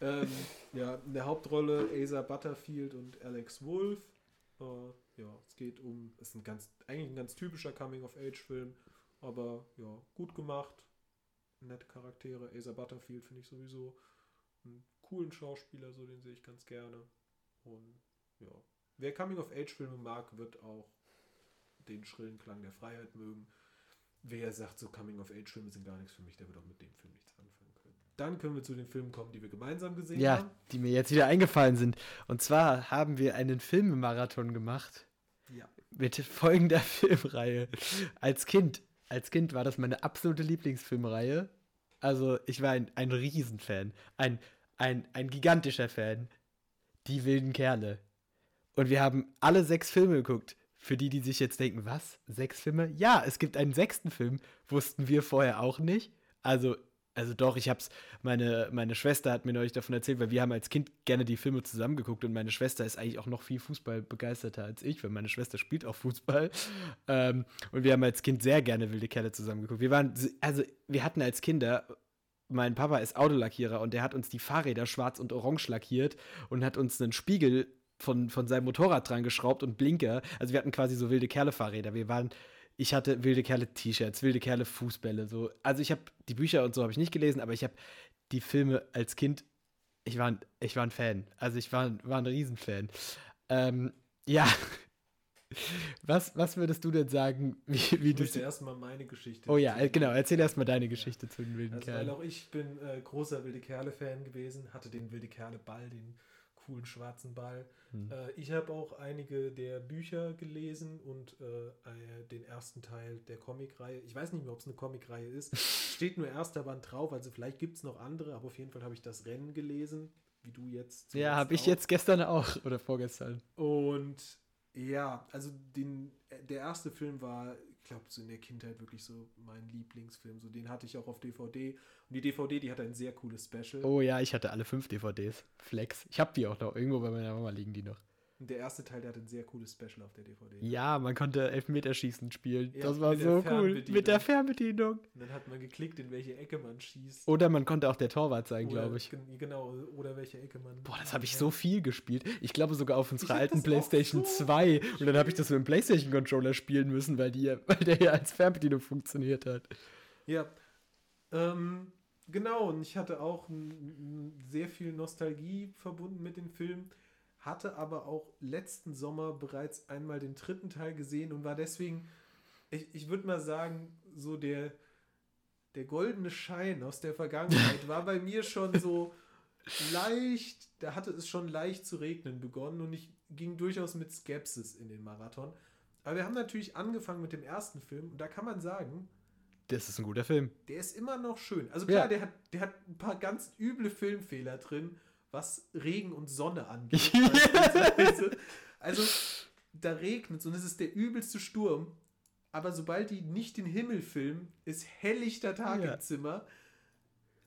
ähm, ja, in der Hauptrolle Asa Butterfield und Alex Wolf. Äh, ja, es geht um, es ist ein ganz, eigentlich ein ganz typischer Coming-of-Age-Film, aber ja, gut gemacht. Nette Charaktere. Asa Butterfield finde ich sowieso einen coolen Schauspieler, so den sehe ich ganz gerne. Und ja, wer Coming-of-Age-Filme mag, wird auch den schrillen Klang der Freiheit mögen. Wer sagt, so Coming-of-Age-Filme sind gar nichts für mich, der wird auch mit dem Film nichts anfangen können. Dann können wir zu den Filmen kommen, die wir gemeinsam gesehen ja, haben. die mir jetzt wieder eingefallen sind. Und zwar haben wir einen Filmemarathon gemacht Ja. mit folgender Filmreihe. Als Kind, als Kind war das meine absolute Lieblingsfilmreihe. Also ich war ein, ein Riesenfan, ein, ein, ein gigantischer Fan. Die wilden Kerle. Und wir haben alle sechs Filme geguckt. Für die, die sich jetzt denken, was? Sechs Filme? Ja, es gibt einen sechsten Film. Wussten wir vorher auch nicht. Also, also doch, ich hab's, meine, meine Schwester hat mir neulich davon erzählt, weil wir haben als Kind gerne die Filme zusammengeguckt und meine Schwester ist eigentlich auch noch viel Fußball begeisterter als ich, weil meine Schwester spielt auch Fußball. Ähm, und wir haben als Kind sehr gerne wilde Kerle zusammengeguckt. Wir waren, also wir hatten als Kinder, mein Papa ist Autolackierer und der hat uns die Fahrräder schwarz und orange lackiert und hat uns einen Spiegel von, von seinem Motorrad dran geschraubt und Blinker. Also wir hatten quasi so wilde Kerle-Fahrräder. Wir waren, ich hatte wilde Kerle-T-Shirts, wilde Kerle-Fußbälle. So. Also ich habe die Bücher und so habe ich nicht gelesen, aber ich habe die Filme als Kind, ich war, ein- ich war ein Fan. Also ich war, war ein Riesenfan. Ähm, ja. Was, was würdest du denn sagen, wie, wie Ich du. möchte erstmal meine Geschichte. Oh ja, erzählen. äh, genau, erzähl erstmal deine Geschichte zu den wilden Also, weil Kerlen. auch ich bin äh, großer Wilde Kerle-Fan gewesen, hatte den Wilde Kerle-Ball, den coolen schwarzen Ball. Hm. Äh, ich habe auch einige der Bücher gelesen und äh, äh, den ersten Teil der Comicreihe. Ich weiß nicht mehr, ob es eine Comicreihe ist. Steht nur erster Band drauf, also vielleicht gibt es noch andere, aber auf jeden Fall habe ich das Rennen gelesen, wie du jetzt. Ja, habe ich jetzt gestern auch oder vorgestern. Und ja, also den, äh, der erste Film war, glaube, so in der Kindheit wirklich so mein Lieblingsfilm. So, den hatte ich auch auf DVD. Und die DVD, die hat ein sehr cooles Special. Oh ja, ich hatte alle fünf DVDs. Flex. Ich habe die auch noch. Irgendwo bei meiner Mama liegen die noch. Und der erste Teil, der hat ein sehr cooles Special auf der DVD. Ja, man konnte Elfmeterschießen spielen. Ja, das war so cool. Mit der Fernbedienung. Und dann hat man geklickt, in welche Ecke man schießt. Oder man konnte auch der Torwart sein, glaube ich. gen- Genau, oder welche Ecke man. Boah, das habe ich so viel gespielt. Ich glaube sogar auf unserer alten PlayStation so 2. Und dann habe ich das mit dem PlayStation-Controller spielen müssen, weil, die, ja- weil der ja als Fernbedienung funktioniert hat. Ja. Ähm, genau, und ich hatte auch sehr viel Nostalgie verbunden mit dem Film, hatte aber auch letzten Sommer bereits einmal den dritten Teil gesehen und war deswegen, ich, ich würde mal sagen, so der, der goldene Schein aus der Vergangenheit war bei mir schon so leicht, da hatte es schon leicht zu regnen begonnen und ich ging durchaus mit Skepsis in den Marathon. Aber wir haben natürlich angefangen mit dem ersten Film und da kann man sagen, Das ist ein guter Film. Der ist immer noch schön. Also klar, Ja. der, hat, der hat ein paar ganz üble Filmfehler drin, was Regen und Sonne angeht. Also, da regnet es und es ist der übelste Sturm. Aber sobald die nicht den Himmel filmen, ist helllichter Tag Ja. im Zimmer.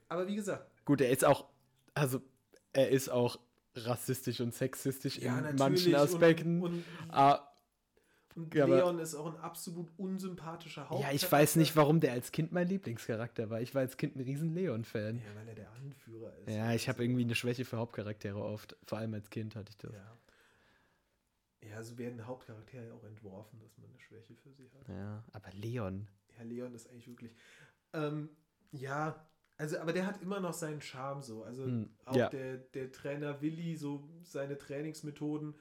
Aber wie gesagt, Gut, er ist auch, also er ist auch rassistisch und sexistisch ja, in manchen Aspekten. Und, und, Ah, und Ja, Leon ist auch ein absolut unsympathischer Hauptcharakter. ja, ich weiß nicht, warum der als Kind mein Lieblingscharakter war. Ich war als Kind ein riesen Leon-Fan. Ja, weil er der Anführer ist. Ja, ich habe irgendwie eine Schwäche für Hauptcharaktere oft. Vor allem als Kind hatte ich das. Ja. Ja, so werden Hauptcharaktere ja auch entworfen, dass man eine Schwäche für sie hat. Ja, aber Leon. Ja, Leon ist eigentlich wirklich. Ähm, ja, also, aber der hat immer noch seinen Charme so. Also Hm, auch ja. der, der Trainer Willi, so seine Trainingsmethoden,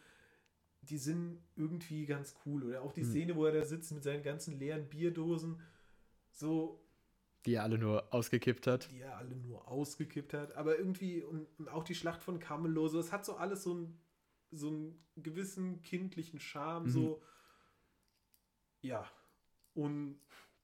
die sind irgendwie ganz cool. Oder auch die Hm. Szene, wo er da sitzt mit seinen ganzen leeren Bierdosen, so, Die er alle nur ausgekippt hat. die er alle nur ausgekippt hat. Aber irgendwie, und, und auch die Schlacht von Camelot, so, es hat so alles so einen, so einen gewissen kindlichen Charme, Mhm. so. Ja. Und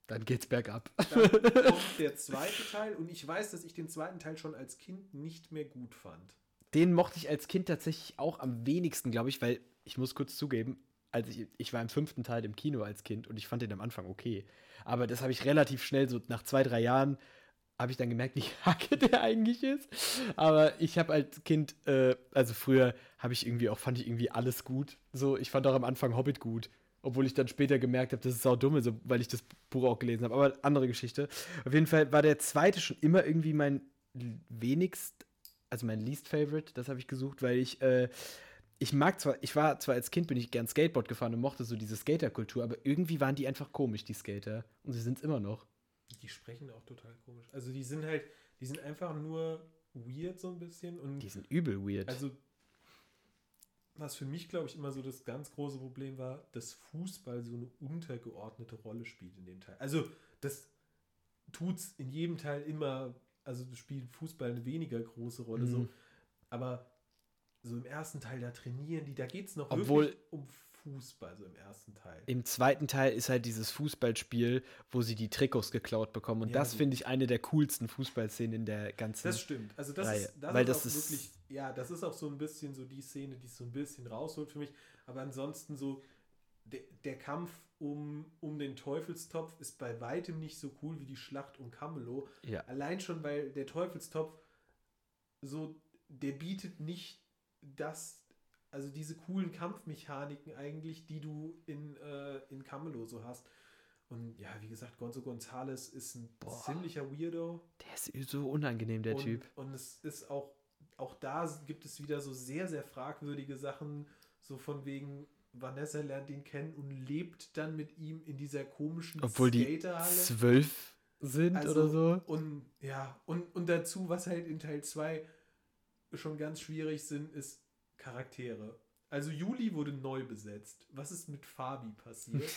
Dann geht's bergab. dann kommt der zweite Teil und ich weiß, dass ich den zweiten Teil schon als Kind nicht mehr gut fand. Den mochte ich als Kind tatsächlich auch am wenigsten, glaube ich, weil ich muss kurz zugeben, als ich, ich war im fünften Teil im Kino als Kind und ich fand den am Anfang okay. Aber das habe ich relativ schnell, so nach zwei, drei Jahren, habe ich dann gemerkt, wie hacke der eigentlich ist. Aber ich habe als Kind, äh, also früher habe ich irgendwie auch, fand ich irgendwie alles gut. So, ich fand auch am Anfang Hobbit gut. Obwohl ich dann später gemerkt habe, das ist sau dumm, so, weil ich das Buch auch gelesen habe. Aber andere Geschichte. Auf jeden Fall war der zweite schon immer irgendwie mein wenigst, also mein least favorite, das habe ich gesucht, weil ich, äh, ich mag zwar, ich war zwar als Kind, bin ich gern Skateboard gefahren und mochte so diese Skaterkultur, aber irgendwie waren die einfach komisch, die Skater. Und sie sind es immer noch. Die sprechen auch total komisch. Also die sind halt, die sind einfach nur weird so ein bisschen und Die sind übel weird. also was für mich, glaube ich, immer so das ganz große Problem war, dass Fußball so eine untergeordnete Rolle spielt in dem Teil. Also das tut's in jedem Teil immer, also spielt Fußball eine weniger große Rolle so, Mhm. aber so im ersten Teil, da trainieren die, da geht es noch Obwohl- wirklich um Fußball, so im ersten Teil. Im zweiten Teil ist halt dieses Fußballspiel, wo sie die Trikots geklaut bekommen. Und Ja, das finde ich eine der coolsten Fußballszenen in der ganzen. Das stimmt. Also das Reihe. ist, das Weil ist das auch ist- wirklich, ja, das ist auch so ein bisschen so die Szene, die es so ein bisschen rausholt für mich. Aber ansonsten so, der, der Kampf um, um den Teufelstopf ist bei weitem nicht so cool wie die Schlacht um Camelot. ja. Allein schon, weil der Teufelstopf so, der bietet nicht das, also diese coolen Kampfmechaniken eigentlich, die du in, äh, in Camelot so hast. Und ja, wie gesagt, Gonzo Gonzales ist ein Boah. ziemlicher Weirdo. Der ist so unangenehm, der und, Typ. Und es ist auch, auch da gibt es wieder so sehr, sehr fragwürdige Sachen, so von wegen, Vanessa lernt ihn kennen und lebt dann mit ihm in dieser komischen Obwohl die zwölf sind Also, oder so. Und ja, und, und dazu, was halt in Teil 2 schon ganz schwierig sind, ist Charaktere. Also Juli wurde neu besetzt. Was ist mit Fabi passiert?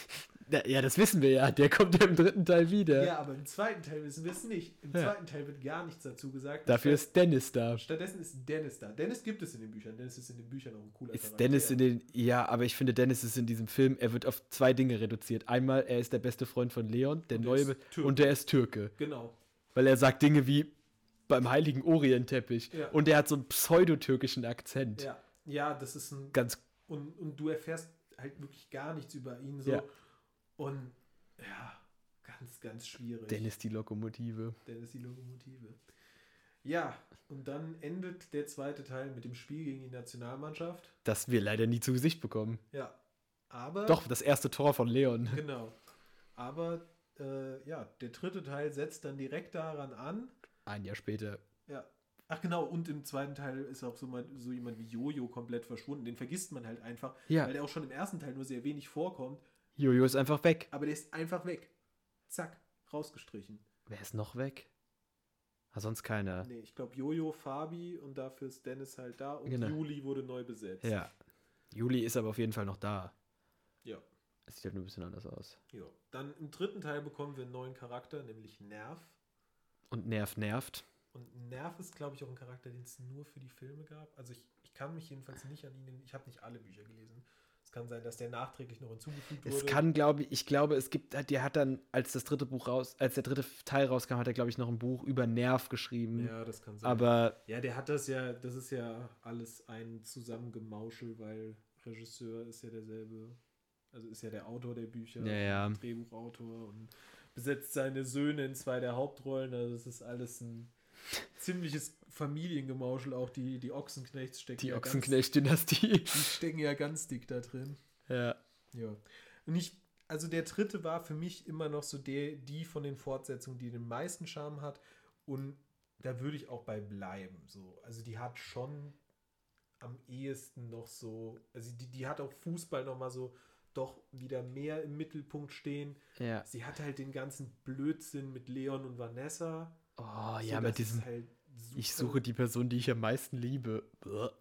Ja, das wissen wir ja. Der kommt ja im dritten Teil wieder. ja, aber im zweiten Teil wissen wir es nicht. Im Ja. zweiten Teil wird gar nichts dazu gesagt. Dafür ist Dennis da. Stattdessen ist Dennis da. Dennis gibt es in den Büchern. Dennis ist in den Büchern auch ein cooler Ist Dennis in den. Ja, aber ich finde, Dennis ist in diesem Film, er wird auf zwei Dinge reduziert. Einmal, er ist der beste Freund von Leon, der Und er neue. Und der ist Türke. Genau. Weil er sagt Dinge wie beim Heiligen Orientteppich. Ja. Und er hat so einen pseudotürkischen Akzent. Ja. Ja, das ist ein. Ganz. Und, und du erfährst halt wirklich gar nichts über ihn so. Ja. Und ja, ganz, ganz schwierig. Dennis die Lokomotive. Dennis die Lokomotive. Ja, und dann endet der zweite Teil mit dem Spiel gegen die Nationalmannschaft. Das wir leider nie zu Gesicht bekommen. Ja. Aber. Doch, das erste Tor von Leon. Genau. Aber äh, ja, der dritte Teil setzt dann direkt daran an. Ein Jahr später. Ja. Ach genau, und im zweiten Teil ist auch so, mal, so jemand wie Jojo komplett verschwunden. Den vergisst man halt einfach, Ja. weil der auch schon im ersten Teil nur sehr wenig vorkommt. Jojo ist einfach weg. Aber der ist einfach weg. Zack, rausgestrichen. Wer ist noch weg? Ah, sonst keiner. Nee, ich glaube Jojo, Fabi und dafür ist Dennis halt da und Genau. Juli wurde neu besetzt. Ja. Juli ist aber auf jeden Fall noch da. Ja. Es sieht halt nur ein bisschen anders aus. ja. Dann im dritten Teil bekommen wir einen neuen Charakter, nämlich Nerv. Und Nerv nervt. Und Nerv ist, glaube ich, auch ein Charakter, den es nur für die Filme gab. Also ich, ich kann mich jedenfalls nicht an ihn, ich habe nicht alle Bücher gelesen, Es kann sein, dass der nachträglich noch hinzugefügt Es wurde. kann, glaube ich, ich glaube, es gibt, der hat dann, als das dritte Buch raus, als der dritte Teil rauskam, hat er, glaube ich, noch ein Buch über Nerv geschrieben. ja, das kann sein. Aber ja, der hat das ja, das ist ja alles ein Zusammengemauschel, weil Regisseur ist ja derselbe, also ist ja der Autor der Bücher, Ja, ja. Drehbuchautor und besetzt seine Söhne in zwei der Hauptrollen. Also es ist alles ein ziemliches Familiengemauschel, auch die, die Ochsenknechts stecken die ja ganz, Ochsenknecht-Dynastie. die stecken ja ganz dick da drin. ja. Ja. Und ich, also der dritte war für mich immer noch so der, die von den Fortsetzungen, die den meisten Charme hat. Und da würde ich auch bei bleiben. So. Also die hat schon am ehesten noch so, also die, die hat auch Fußball noch mal so doch wieder mehr im Mittelpunkt stehen. Ja. Sie hat halt den ganzen Blödsinn mit Leon und Vanessa. Oh, So, ja, mit diesem. halt Ich suche die Person, die ich am meisten liebe.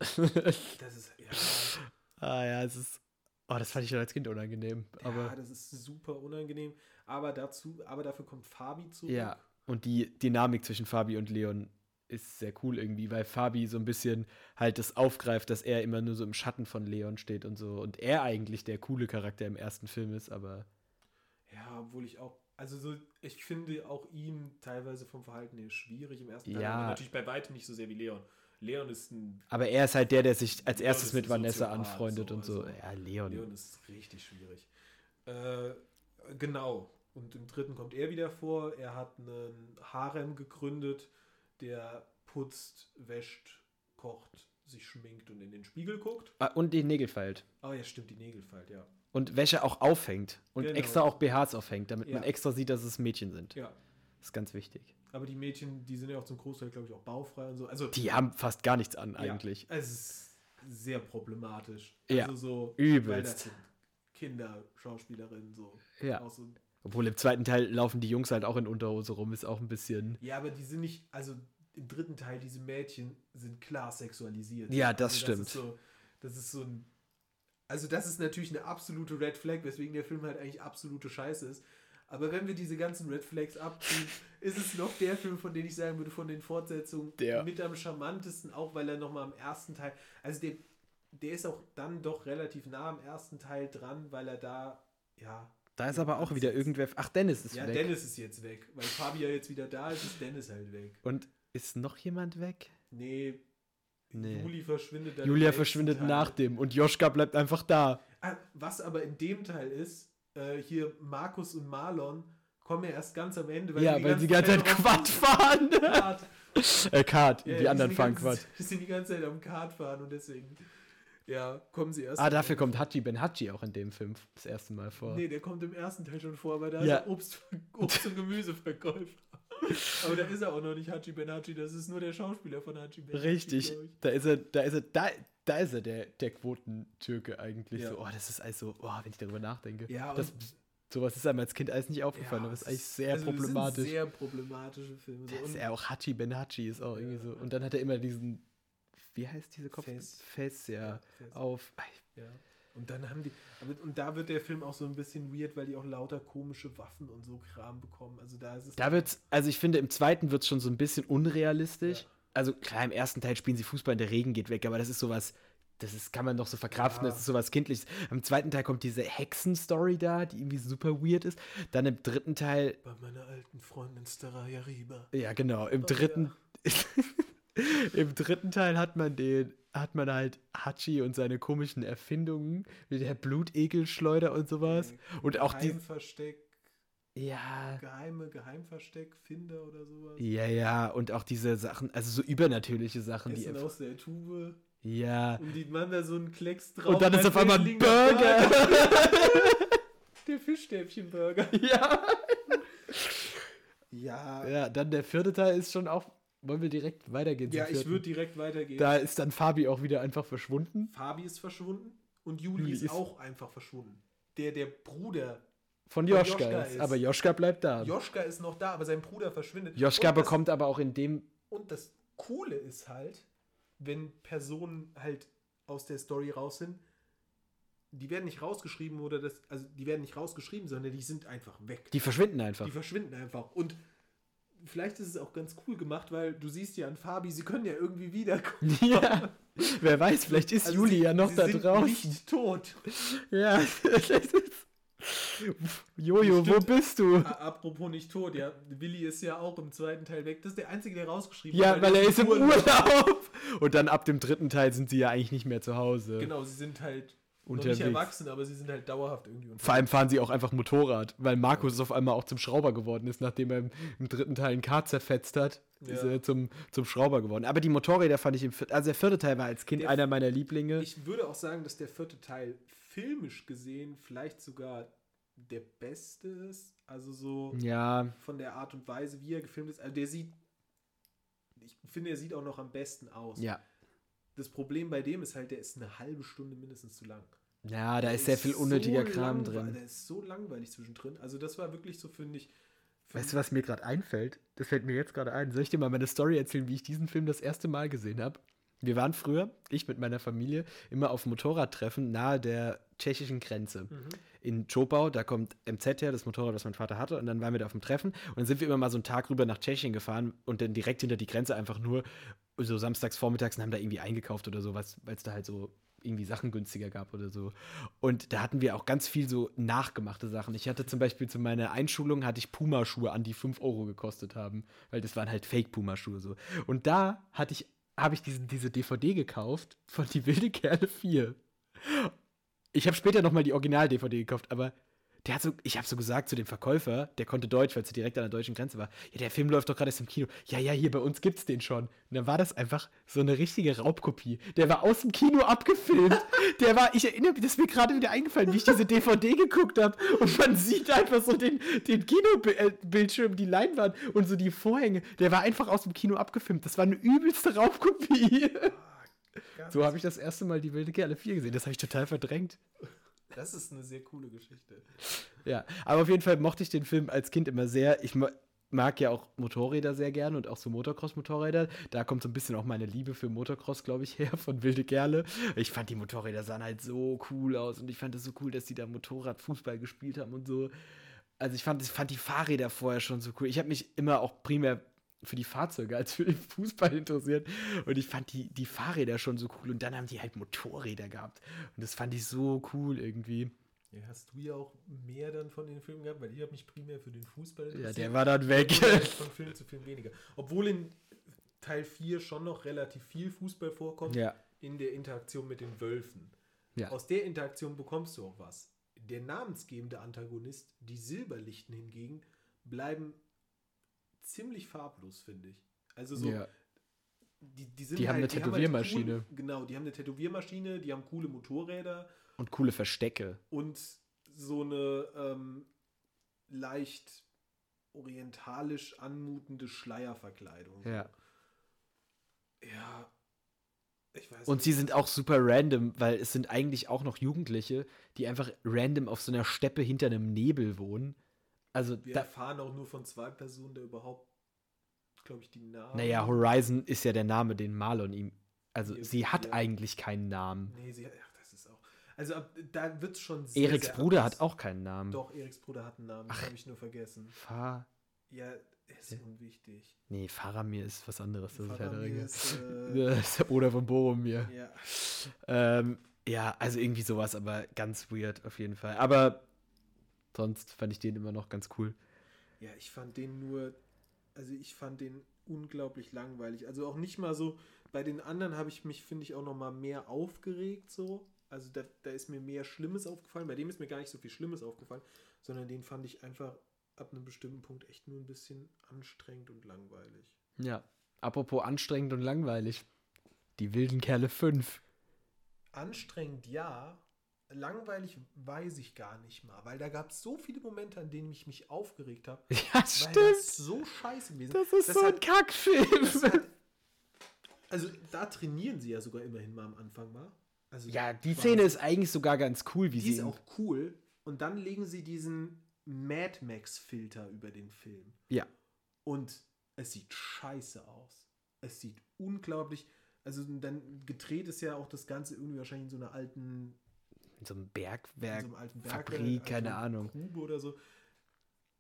Das ist, ja, ah ja, es ist. Oh, das fand ich schon als Kind unangenehm. ja, Aber das ist super unangenehm. Aber dazu, aber dafür kommt Fabi zurück. ja. Und die Dynamik zwischen Fabi und Leon ist sehr cool irgendwie, weil Fabi so ein bisschen halt das aufgreift, dass er immer nur so im Schatten von Leon steht und so. Und er eigentlich der coole Charakter im ersten Film ist, aber. Ja, obwohl ich auch, also so, ich finde auch ihn teilweise vom Verhalten her schwierig im ersten Teil. Ja. aber natürlich bei weitem nicht so sehr wie Leon. Leon ist ein, Aber er ist halt der, der sich als Leon erstes mit Vanessa Soziopath, anfreundet so, und so. also Ja, Leon. Leon ist richtig schwierig. Äh, genau. Und im dritten kommt er wieder vor. Er hat einen Harem gegründet, der putzt, wäscht, kocht, sich schminkt und in den Spiegel guckt. Ah, und die Nägel feilt. Ah ja, stimmt, die Nägel fällt, ja. Und Wäsche auch aufhängt. Und Genau. extra auch BHs aufhängt, damit man Ja. extra sieht, dass es Mädchen sind. Ja. Das ist ganz wichtig. Aber die Mädchen, die sind ja auch zum Großteil, glaube ich, auch baufrei und so. Also Die haben fast gar nichts an, Ja, eigentlich. es ist sehr problematisch. Ja, Also so, übelst. sind Kinderschauspielerinnen so. Ja. Auch so. Obwohl im zweiten Teil laufen die Jungs halt auch in Unterhose rum, ist auch ein bisschen. Ja, aber die sind nicht, also im dritten Teil, diese Mädchen sind klar sexualisiert. Ja, das also stimmt. Das ist, so, das ist so ein. Also, das ist natürlich eine absolute Red Flag, weswegen der Film halt eigentlich absolute Scheiße ist. Aber wenn wir diese ganzen Red Flags abziehen, ist es noch der Film, von dem ich sagen würde, von den Fortsetzungen Der. mit am charmantesten, auch weil er nochmal am ersten Teil, also der, der ist auch dann doch relativ nah am ersten Teil dran, weil er da, ja, Da ist aber auch wieder irgendwer. Ach, Dennis ist ja, weg. Dennis ist jetzt weg. Weil Fabi ja jetzt wieder da ist, ist Dennis halt weg. Und ist noch jemand weg? Nee, Nee. Juli verschwindet dann. Julia verschwindet Teil. nach dem und Joschka bleibt einfach da. Ah, Was aber in dem Teil ist, äh, hier Markus und Marlon kommen ja erst ganz am Ende. ja, weil sie die ganze Zeit Quad fahren. Kart. äh, Kart, Ja, die anderen sind fahren Quad. Die sind die ganze Zeit am Kart fahren und deswegen, ja, kommen sie erst. Ah, dafür kommt Hachi Ben Hachi auch in dem Film das erste Mal vor. Nee, der kommt im ersten Teil schon vor, aber da Ja. ist er Obst, Obst- und Gemüseverkäufer. Aber da ist er auch noch nicht Hachi Ben Hachi, das ist nur der Schauspieler von Hachi Ben Hachi. Richtig. ich. Da ist er, da ist er, da, da ist er der, der Quotentürke eigentlich. Ja. So, oh, das ist also, oh, wenn ich darüber nachdenke. Ja, das, und- sowas ist einem als Kind alles nicht aufgefallen, aber es das ist eigentlich sehr also das sind problematisch. Sehr problematische Filme. So. Das ist Und- er auch Hachi Ben Hachi ist auch irgendwie Ja. so. Und dann hat er immer diesen, wie heißt diese Kopf? Fess. Fess, ja. Ja, Fess. Auf. Ja. Und dann haben die, und da wird der Film auch so ein bisschen weird, weil die auch lauter komische Waffen und so Kram bekommen. Also da ist es. Da wird's, also ich finde, im zweiten wird es schon so ein bisschen unrealistisch. Ja. Also klar, im ersten Teil spielen sie Fußball und der Regen geht weg, aber das ist sowas, das ist, kann man noch so verkraften, Ja. das ist sowas Kindliches. Im zweiten Teil kommt diese Hexen-Story da, die irgendwie super weird ist. Dann im dritten Teil, bei meiner alten Freundin Staraya Riba. ja genau, im Oh, dritten, im dritten Teil hat man den, hat man halt Hachi und seine komischen Erfindungen mit der Blutegelschleuder und sowas. Und auch die, Geheimversteck, ja, geheime Geheimversteck, Finder oder sowas. ja, ja, und auch diese Sachen, also so übernatürliche Sachen, die Essen einfach, aus der Tube. ja. Und die man da so einen Klecks drauf. Und dann ist auf einmal ein Burger. Der Fischstäbchenburger. Ja. Ja. Ja, dann der vierte Teil ist schon auch. Wollen wir direkt weitergehen? Ja, ich würde direkt weitergehen. Da ist dann Fabi auch wieder einfach verschwunden. Fabi ist verschwunden und Juli, Juli ist, ist- auch einfach verschwunden. Der, der Bruder. Von Von Joschka. Joschka ist. Aber Joschka bleibt da. Joschka ist noch da, aber sein Bruder verschwindet. Joschka und das, bekommt aber auch in dem. Und das Coole ist halt, wenn Personen halt aus der Story raus sind, die werden nicht rausgeschrieben oder das, also die werden nicht rausgeschrieben, sondern die sind einfach weg. Die verschwinden einfach. Die verschwinden einfach. Und vielleicht ist es auch ganz cool gemacht, weil du siehst ja an Fabi, sie können ja irgendwie wiederkommen. ja. Wer weiß, vielleicht ist Also Juli sie- ja noch sie da sind draußen. Nicht tot. Ja, das ist. Jojo, wo Stimmt. bist du? Apropos nicht tot, ja. Willi ist ja auch im zweiten Teil weg. Das ist der einzige, der rausgeschrieben Ja, hat. weil der er ist im. Urlaub. Und dann ab dem dritten Teil sind sie ja eigentlich nicht mehr zu Hause. Genau, sie sind halt noch Unterwegs. nicht erwachsen, aber sie sind halt dauerhaft irgendwie unterwegs. Vor allem fahren sie auch einfach Motorrad, weil Markus auf einmal auch zum Schrauber geworden ist, nachdem er im, im dritten Teil ein Kart zerfetzt hat. Ist Ja. er zum, zum Schrauber geworden. Aber die Motorräder fand ich im vierten, also der vierte Teil war als Kind Der- einer meiner Lieblinge. Ich würde auch sagen, dass der vierte Teil filmisch gesehen vielleicht sogar der beste ist. Also so ja, von der Art und Weise, wie er gefilmt ist. Also der sieht, ich finde, er sieht auch noch am besten aus. ja. Das Problem bei dem ist halt, der ist eine halbe Stunde mindestens zu lang. Ja, da ist sehr viel unnötiger so Kram drin. Der ist so langweilig zwischendrin. Also das war wirklich so, finde ich. für Weißt du, was mir gerade einfällt? Das fällt mir jetzt gerade ein. Soll ich dir mal meine Story erzählen, wie ich diesen Film das erste Mal gesehen habe? Wir waren früher, ich mit meiner Familie, immer auf Motorradtreffen nahe der tschechischen Grenze. Mhm. In Chopau, da kommt MZ her, das Motorrad, das mein Vater hatte, und dann waren wir da auf dem Treffen und dann sind wir immer mal so einen Tag rüber nach Tschechien gefahren und dann direkt hinter die Grenze einfach nur so samstags vormittags und haben da irgendwie eingekauft oder so, weil es da halt so irgendwie Sachen günstiger gab oder so. Und da hatten wir auch ganz viel so nachgemachte Sachen. Ich hatte zum Beispiel zu meiner Einschulung hatte ich Puma-Schuhe an, die 5 Euro gekostet haben, weil das waren halt Fake-Puma-Schuhe so. Und da hatte ich, habe ich diesen, diese DVD gekauft von Die wilde Kerle 4. Ich habe später nochmal die Original-DVD gekauft, aber der hat so, ich habe so gesagt zu dem Verkäufer, der konnte Deutsch, weil es direkt an der deutschen Grenze war. Ja, der Film läuft doch gerade erst im Kino. Ja, ja, hier bei uns gibt's den schon. Und dann war das einfach so eine richtige Raubkopie. Der war aus dem Kino abgefilmt. Der war, ich erinnere mich, das ist mir gerade wieder eingefallen, wie ich diese DVD geguckt habe. Und man sieht einfach so den, den Kinobildschirm, die Leinwand und so die Vorhänge. Der war einfach aus dem Kino abgefilmt. Das war eine übelste Raubkopie. Ganz- So habe ich das erste Mal die wilde Kerle 4 gesehen. Das habe ich total verdrängt. Das ist eine sehr coole Geschichte. Ja, aber auf jeden Fall mochte ich den Film als Kind immer sehr. Ich ma- mag ja auch Motorräder sehr gerne und auch so Motocross-Motorräder. Da kommt so ein bisschen auch meine Liebe für Motocross, glaube ich, her, von Wilde Kerle. Ich fand die Motorräder sahen halt so cool aus und ich fand es so cool, dass die da Motorradfußball gespielt haben und so. Also ich fand, ich fand die Fahrräder vorher schon so cool. Ich habe mich immer auch primär für die Fahrzeuge als für den Fußball interessiert. Und ich fand die, die Fahrräder schon so cool. Und dann haben die halt Motorräder gehabt. Und das fand ich so cool irgendwie. Ja, hast du ja auch mehr dann von den Filmen gehabt, weil ich habe mich primär für den Fußball Ja, interessiert. der war dann weg. Von Film zu Film weniger. Obwohl in Teil 4 schon noch relativ viel Fußball vorkommt, ja. in der Interaktion mit den Wölfen. Ja. Aus der Interaktion bekommst du auch was. Der namensgebende Antagonist, die Silberlichten hingegen, bleiben ziemlich farblos, finde ich. Also so, ja. die, die, sind Die haben eine halt Tätowiermaschine. cool, genau, die haben eine Tätowiermaschine, die haben coole Motorräder Und coole Verstecke. und so eine ähm, leicht orientalisch anmutende Schleierverkleidung. Ja. Ja. Ich weiß Und nicht. sie sind auch super random, weil es sind eigentlich auch noch Jugendliche, die einfach random auf so einer Steppe hinter einem Nebel wohnen. Also, Wir da, erfahren auch nur von zwei Personen, der überhaupt, glaube ich, die Namen. naja, Horizon ist ja der Name, den Marlon ihm. Also, Ja, sie hat ja. eigentlich keinen Namen. Nee, sie, ach, das ist auch. Also ab, da wird es schon sehr. Eriks sehr Bruder anders. hat auch keinen Namen. Doch, Eriks Bruder hat einen Namen, das habe ich nur vergessen. Fa Ja, ist Ja. unwichtig. nee, Faramir ist was anderes. Das ist halt ist, äh, das ist der Bruder von Boromir. ja. Ähm, ja, also irgendwie sowas, aber ganz weird auf jeden Fall. Aber sonst fand ich den immer noch ganz cool. Ja, ich fand den nur, also ich fand den unglaublich langweilig. Also auch nicht mal so, bei den anderen habe ich mich, finde ich, auch noch mal mehr aufgeregt so. Also da, da ist mir mehr Schlimmes aufgefallen. Bei dem ist mir gar nicht so viel Schlimmes aufgefallen, sondern den fand ich einfach ab einem bestimmten Punkt echt nur ein bisschen anstrengend und langweilig. Ja, apropos anstrengend und langweilig. Die wilden Kerle 5. Anstrengend ja, langweilig weiß ich gar nicht mal, weil da gab es so viele Momente, an denen ich mich aufgeregt habe. Ja, stimmt. das so scheiße gewesen Das ist so hat- ein Kackfilm. Das hat, also da trainieren sie ja sogar immerhin mal am Anfang mal. Also ja, die Szene ist eigentlich sogar ganz cool, wie die sie. ist ihn- auch cool. Und dann legen sie diesen Mad Max-Filter über den Film. Ja. Und es sieht scheiße aus. Es sieht unglaublich. Also dann gedreht ist ja auch das Ganze irgendwie wahrscheinlich in so einer alten, in so einem in Bergwerk. so einem alten Fabrik, Werk, keine Ahnung. Grube oder so.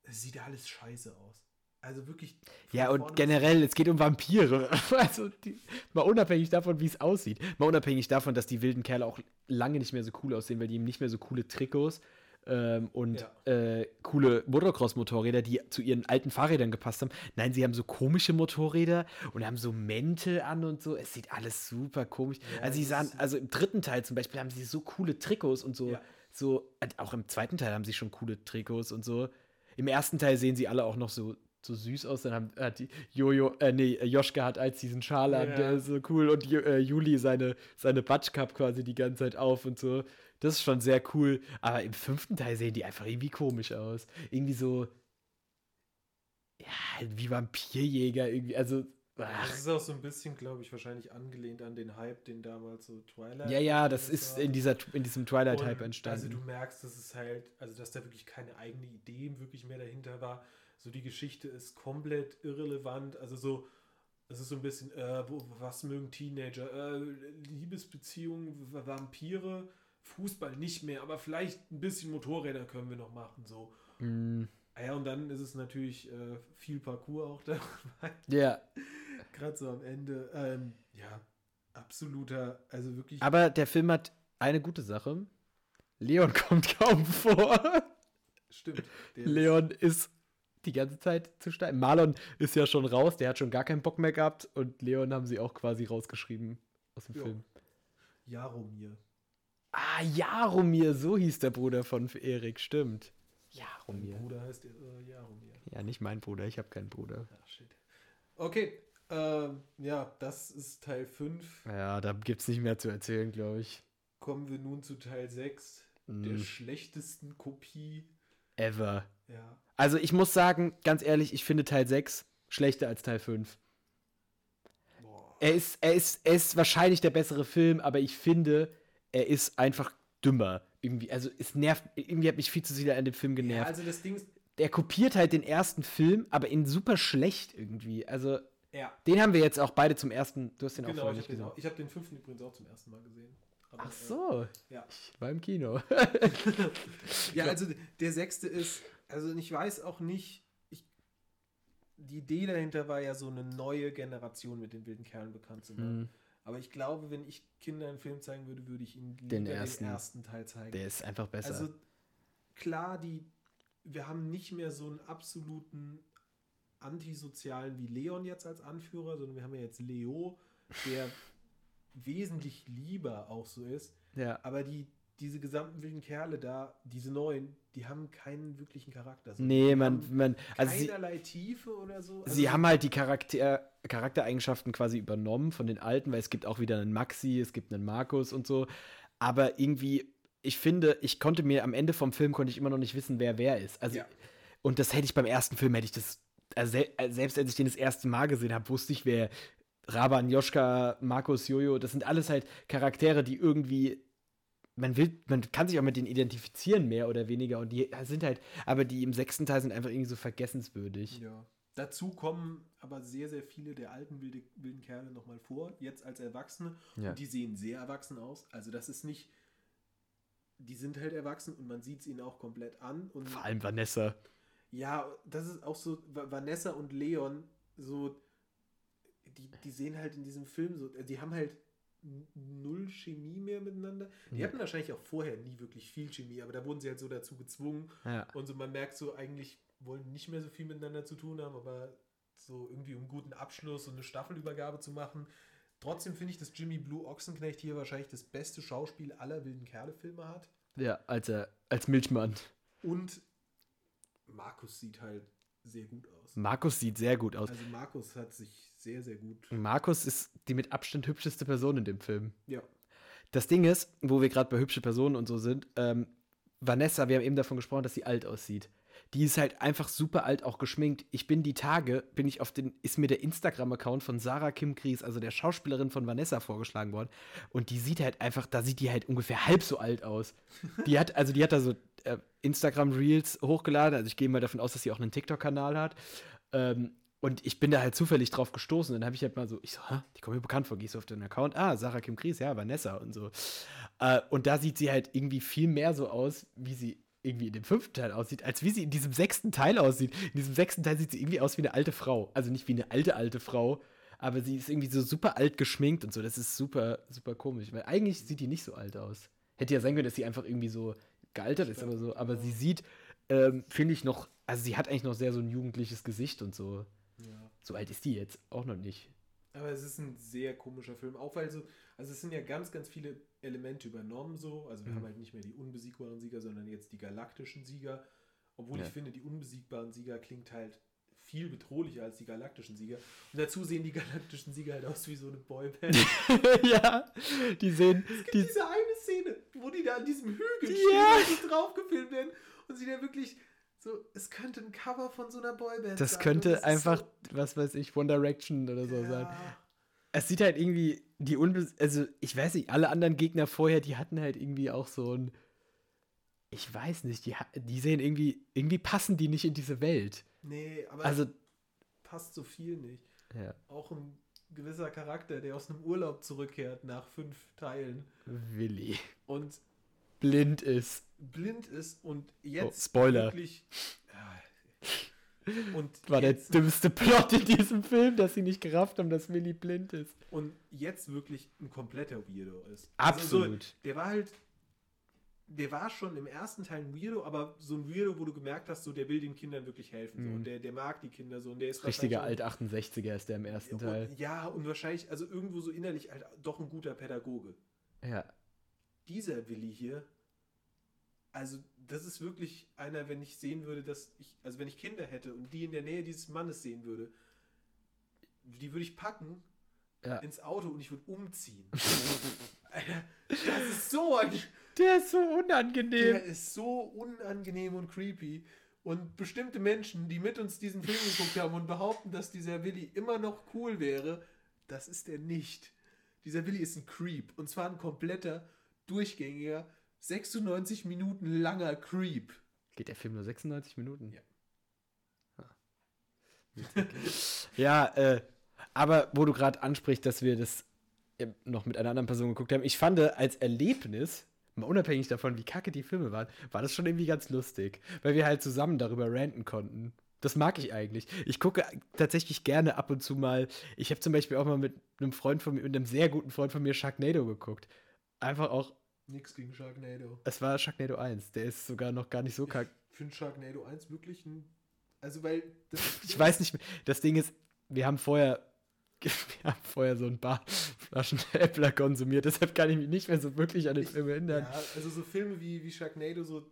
Es sieht alles scheiße aus. Also wirklich. Ja, und generell, es geht um Vampire. Also, die, mal unabhängig davon, wie es aussieht. Mal unabhängig davon, dass die wilden Kerle auch lange nicht mehr so cool aussehen, weil die eben nicht mehr so coole Trikots ähm, und äh, coole Motocross-Motorräder, die zu ihren alten Fahrrädern gepasst haben. Nein, sie haben so komische Motorräder und haben so Mäntel an und so. Es sieht alles super komisch. Ja, also, sie sahen, also im dritten Teil zum Beispiel haben sie so coole Trikots und so. Ja. so auch im zweiten Teil haben sie schon coole Trikots und so. Im ersten Teil sehen sie alle auch noch so, so süß aus. Dann haben, hat die Jojo, äh, nee, Joschka hat als diesen Schal an, Ja. der ist so cool. Und äh, Juli seine, seine Batschkap quasi die ganze Zeit auf und so. Das ist schon sehr cool. Aber im fünften Teil sehen die einfach irgendwie komisch aus. Irgendwie so, ja, halt wie Vampirjäger irgendwie. Also, ach, Das ist auch so ein bisschen, glaube ich, wahrscheinlich angelehnt an den Hype, den damals so Twilight. ja, ja, das war. ist in, dieser, in diesem Twilight-Hype Und entstanden. Also du merkst, dass es halt, also dass da wirklich keine eigene Idee wirklich mehr dahinter war. So die Geschichte ist komplett irrelevant. Also so, es ist so ein bisschen, äh, wo, was mögen Teenager? Äh, Liebesbeziehungen, Vampire, Fußball nicht mehr, aber vielleicht ein bisschen Motorräder können wir noch machen. So. Mm, Ja, und dann ist es natürlich äh, viel Parcours auch dabei. ja, Gerade so am Ende. Ähm, ja, absoluter, also wirklich. aber der Film hat eine gute Sache. Leon kommt kaum vor. stimmt. Leon ist die ganze Zeit zu stein. Marlon ist ja schon raus, der hat schon gar keinen Bock mehr gehabt und Leon haben sie auch quasi rausgeschrieben aus dem Ja. Film. Jaromir. Ah, Jaromir, so hieß der Bruder von Erik, stimmt. Mein Jaromir. Bruder heißt äh, Jaromir. Ja, nicht mein Bruder, ich habe keinen Bruder. Ach, shit. Okay, ähm, ja, das ist Teil 5. Ja, da gibt's nicht mehr zu erzählen, glaube ich. Kommen wir nun zu Teil 6, der Mm, schlechtesten Kopie. ever. Ja. Also ich muss sagen, ganz ehrlich, ich finde Teil 6 schlechter als Teil 5. Boah. Er ist, er ist, er ist wahrscheinlich der bessere Film, aber ich finde, er ist einfach dümmer. Irgendwie, also es nervt, irgendwie hat mich viel zu sehr an dem Film Ja, genervt. also das Ding ist, er kopiert halt den ersten Film, aber in super schlecht irgendwie. Also, ja, den haben wir jetzt auch beide zum ersten. Du hast den auch genau, vorher ich nicht habe den, gesehen. auch- ich hab den fünften übrigens auch zum ersten Mal gesehen. Aber, Ach so, Äh, ja. ich war im Kino. ja, also der sechste ist, also ich weiß auch nicht, ich, die Idee dahinter war ja so eine neue Generation mit den wilden Kerlen bekannt zu machen. Hm, Aber ich glaube, wenn ich Kindern einen Film zeigen würde, würde ich ihnen lieber Den den ersten. ersten, Teil zeigen. der ist einfach besser. Also klar, die, wir haben nicht mehr so einen absoluten Antisozialen wie Leon jetzt als Anführer, sondern wir haben ja jetzt Leo, der wesentlich lieber auch so ist. ja. Aber die, diese gesamten wilden Kerle da, diese neuen, die haben keinen wirklichen Charakter. So, Nee, man, man, also sie, keinerlei Tiefe oder so. sie Also, haben halt die Charakter, Charaktereigenschaften quasi übernommen von den alten, weil es gibt auch wieder einen Maxi, es gibt einen Markus und so. Aber irgendwie, ich finde, ich konnte mir am Ende vom Film konnte ich immer noch nicht wissen, wer wer ist. Also, Ja. und das hätte ich beim ersten Film, hätte ich das, also äh, selbst als ich den das erste Mal gesehen habe, wusste ich, wer Raban, Joschka, Markus, Jojo, das sind alles halt Charaktere, die irgendwie man will, man kann sich auch mit denen identifizieren, mehr oder weniger. Und die sind halt, aber die im sechsten Teil sind einfach irgendwie so vergessenswürdig. Ja. Dazu kommen aber sehr, sehr viele der alten wilde, wilden Kerle nochmal vor, jetzt als Erwachsene. Ja. Und die sehen sehr erwachsen aus. Also das ist nicht, die sind halt erwachsen und man sieht es ihnen auch komplett an. Und Vor allem Vanessa. ja, das ist auch so, Va- Vanessa und Leon, so, die, die sehen halt in diesem Film so, die haben halt null Chemie mehr miteinander. Die Ja. hatten wahrscheinlich auch vorher nie wirklich viel Chemie, aber da wurden sie halt so dazu gezwungen. Ja. Und so man merkt so, eigentlich wollen nicht mehr so viel miteinander zu tun haben, aber so irgendwie um einen guten Abschluss und eine Staffelübergabe zu machen. Trotzdem finde ich, dass Jimmy Blue Ochsenknecht hier wahrscheinlich das beste Schauspiel aller wilden Kerle-Filme hat. Ja, als, er, als Milchmann. Und Markus sieht halt sehr gut aus. Markus sieht sehr gut aus. Also Markus hat sich sehr, sehr gut. Markus ist die mit Abstand hübscheste Person in dem Film. Ja. Das Ding ist, wo wir gerade bei hübsche Personen und so sind, ähm, Vanessa, wir haben eben davon gesprochen, dass sie alt aussieht. Die ist halt einfach super alt, auch geschminkt. Ich bin die Tage, bin ich auf den, ist mir der Instagram-Account von Sarah Kim Gries, also der Schauspielerin von Vanessa, vorgeschlagen worden. Und die sieht halt einfach, da sieht die halt ungefähr halb so alt aus. Die hat, also die hat da so äh, Instagram-Reels hochgeladen. Also ich gehe mal davon aus, dass sie auch einen TikTok-Kanal hat. Ähm, und ich bin da halt zufällig drauf gestoßen. Dann habe ich halt mal so, ich so, Hä, die kommen mir bekannt vor. Gehst du auf den Account? Ah, Sarah Kim Gries, ja, Vanessa und so. Äh, und da sieht sie halt irgendwie viel mehr so aus, wie sie irgendwie in dem fünften Teil aussieht, als wie sie in diesem sechsten Teil aussieht. In diesem sechsten Teil sieht sie irgendwie aus wie eine alte Frau. Also nicht wie eine alte, alte Frau, aber sie ist irgendwie so super alt geschminkt und so. Das ist super, super komisch. Weil eigentlich sieht die nicht so alt aus. Hätte ja sein können, dass sie einfach irgendwie so gealtert ist oder so. Aber sie sieht, ähm, finde ich, noch, also sie hat eigentlich noch sehr so ein jugendliches Gesicht und so. Ja. So alt ist die jetzt auch noch nicht. Aber es ist ein sehr komischer Film, auch weil so, also es sind ja ganz, ganz viele Elemente übernommen so. Also wir Mhm. haben halt nicht mehr die unbesiegbaren Sieger, sondern jetzt die galaktischen Sieger. Obwohl Ja. ich finde, die unbesiegbaren Sieger klingt halt viel bedrohlicher als die galaktischen Sieger. Und dazu sehen die galaktischen Sieger halt aus wie so eine Boyband. ja, die sehen, Es gibt die, diese eine Szene, wo die da an diesem Hügel Ja. stehen und so draufgefilmt werden und sie da wirklich so, es könnte ein Cover von so einer Boyband das sein. und könnte einfach, so, was weiß ich, One Direction oder so sein. ja, Es sieht halt irgendwie, die Unbe also ich weiß nicht, alle anderen Gegner vorher, die hatten halt irgendwie auch so ein, ich weiß nicht, die, die sehen irgendwie, irgendwie passen die nicht in diese Welt. Nee, aber Also, passt so viel nicht. ja, Auch ein gewisser Charakter, der aus einem Urlaub zurückkehrt nach fünf Teilen Willi und blind ist. blind ist und jetzt Oh, Spoiler. wirklich. Ja. Und War der jetzt, dümmste Plot in diesem Film, dass sie nicht gerafft haben, dass Willi blind ist. und jetzt wirklich ein kompletter Weirdo ist. Also Absolut. so, der war halt. Der war schon im ersten Teil ein Weirdo, aber so ein Weirdo, wo du gemerkt hast, so der will den Kindern wirklich helfen. So, Mhm. und der, der mag die Kinder so. Und der ist Richtiger wahrscheinlich Alt 68er ist der im ersten Teil. Und, ja, und wahrscheinlich, also irgendwo so innerlich halt doch ein guter Pädagoge. Ja. Dieser Willi hier, also das ist wirklich einer, wenn ich sehen würde, dass ich, also wenn ich Kinder hätte und die in der Nähe dieses Mannes sehen würde, die würde ich packen Ja. ins Auto und ich würde umziehen. Alter, das ist so ein, Der ist so der unangenehm. ist so unangenehm und creepy. Und bestimmte Menschen, die mit uns diesen Film geguckt haben und behaupten, dass dieser Willi immer noch cool wäre, das ist er nicht. Dieser Willi ist ein Creep. Und zwar ein kompletter, durchgängiger, 96 Minuten langer Creep. Geht der Film nur 96 Minuten? Ja. Ah. Ja, äh, aber wo du gerade ansprichst, dass wir das noch mit einer anderen Person geguckt haben, ich fand als Erlebnis, mal unabhängig davon, wie kacke die Filme waren, war das schon irgendwie ganz lustig, weil wir halt zusammen darüber ranten konnten. Das mag ich eigentlich. Ich gucke tatsächlich gerne ab und zu mal. Ich habe zum Beispiel auch mal mit einem Freund von mir, mit einem sehr guten Freund von mir Sharknado geguckt. Einfach auch, Nix gegen Sharknado. es war Sharknado 1. Der ist sogar noch gar nicht so kacke. Ich finde Sharknado 1 wirklich ein. Also, weil. Ich weiß nicht, mehr. das Ding ist, wir haben vorher, wir haben vorher so ein paar Flaschen Äppler konsumiert, deshalb kann ich mich nicht mehr so wirklich an den Ich- Film erinnern. Ja, also so Filme wie, wie Sharknado, so,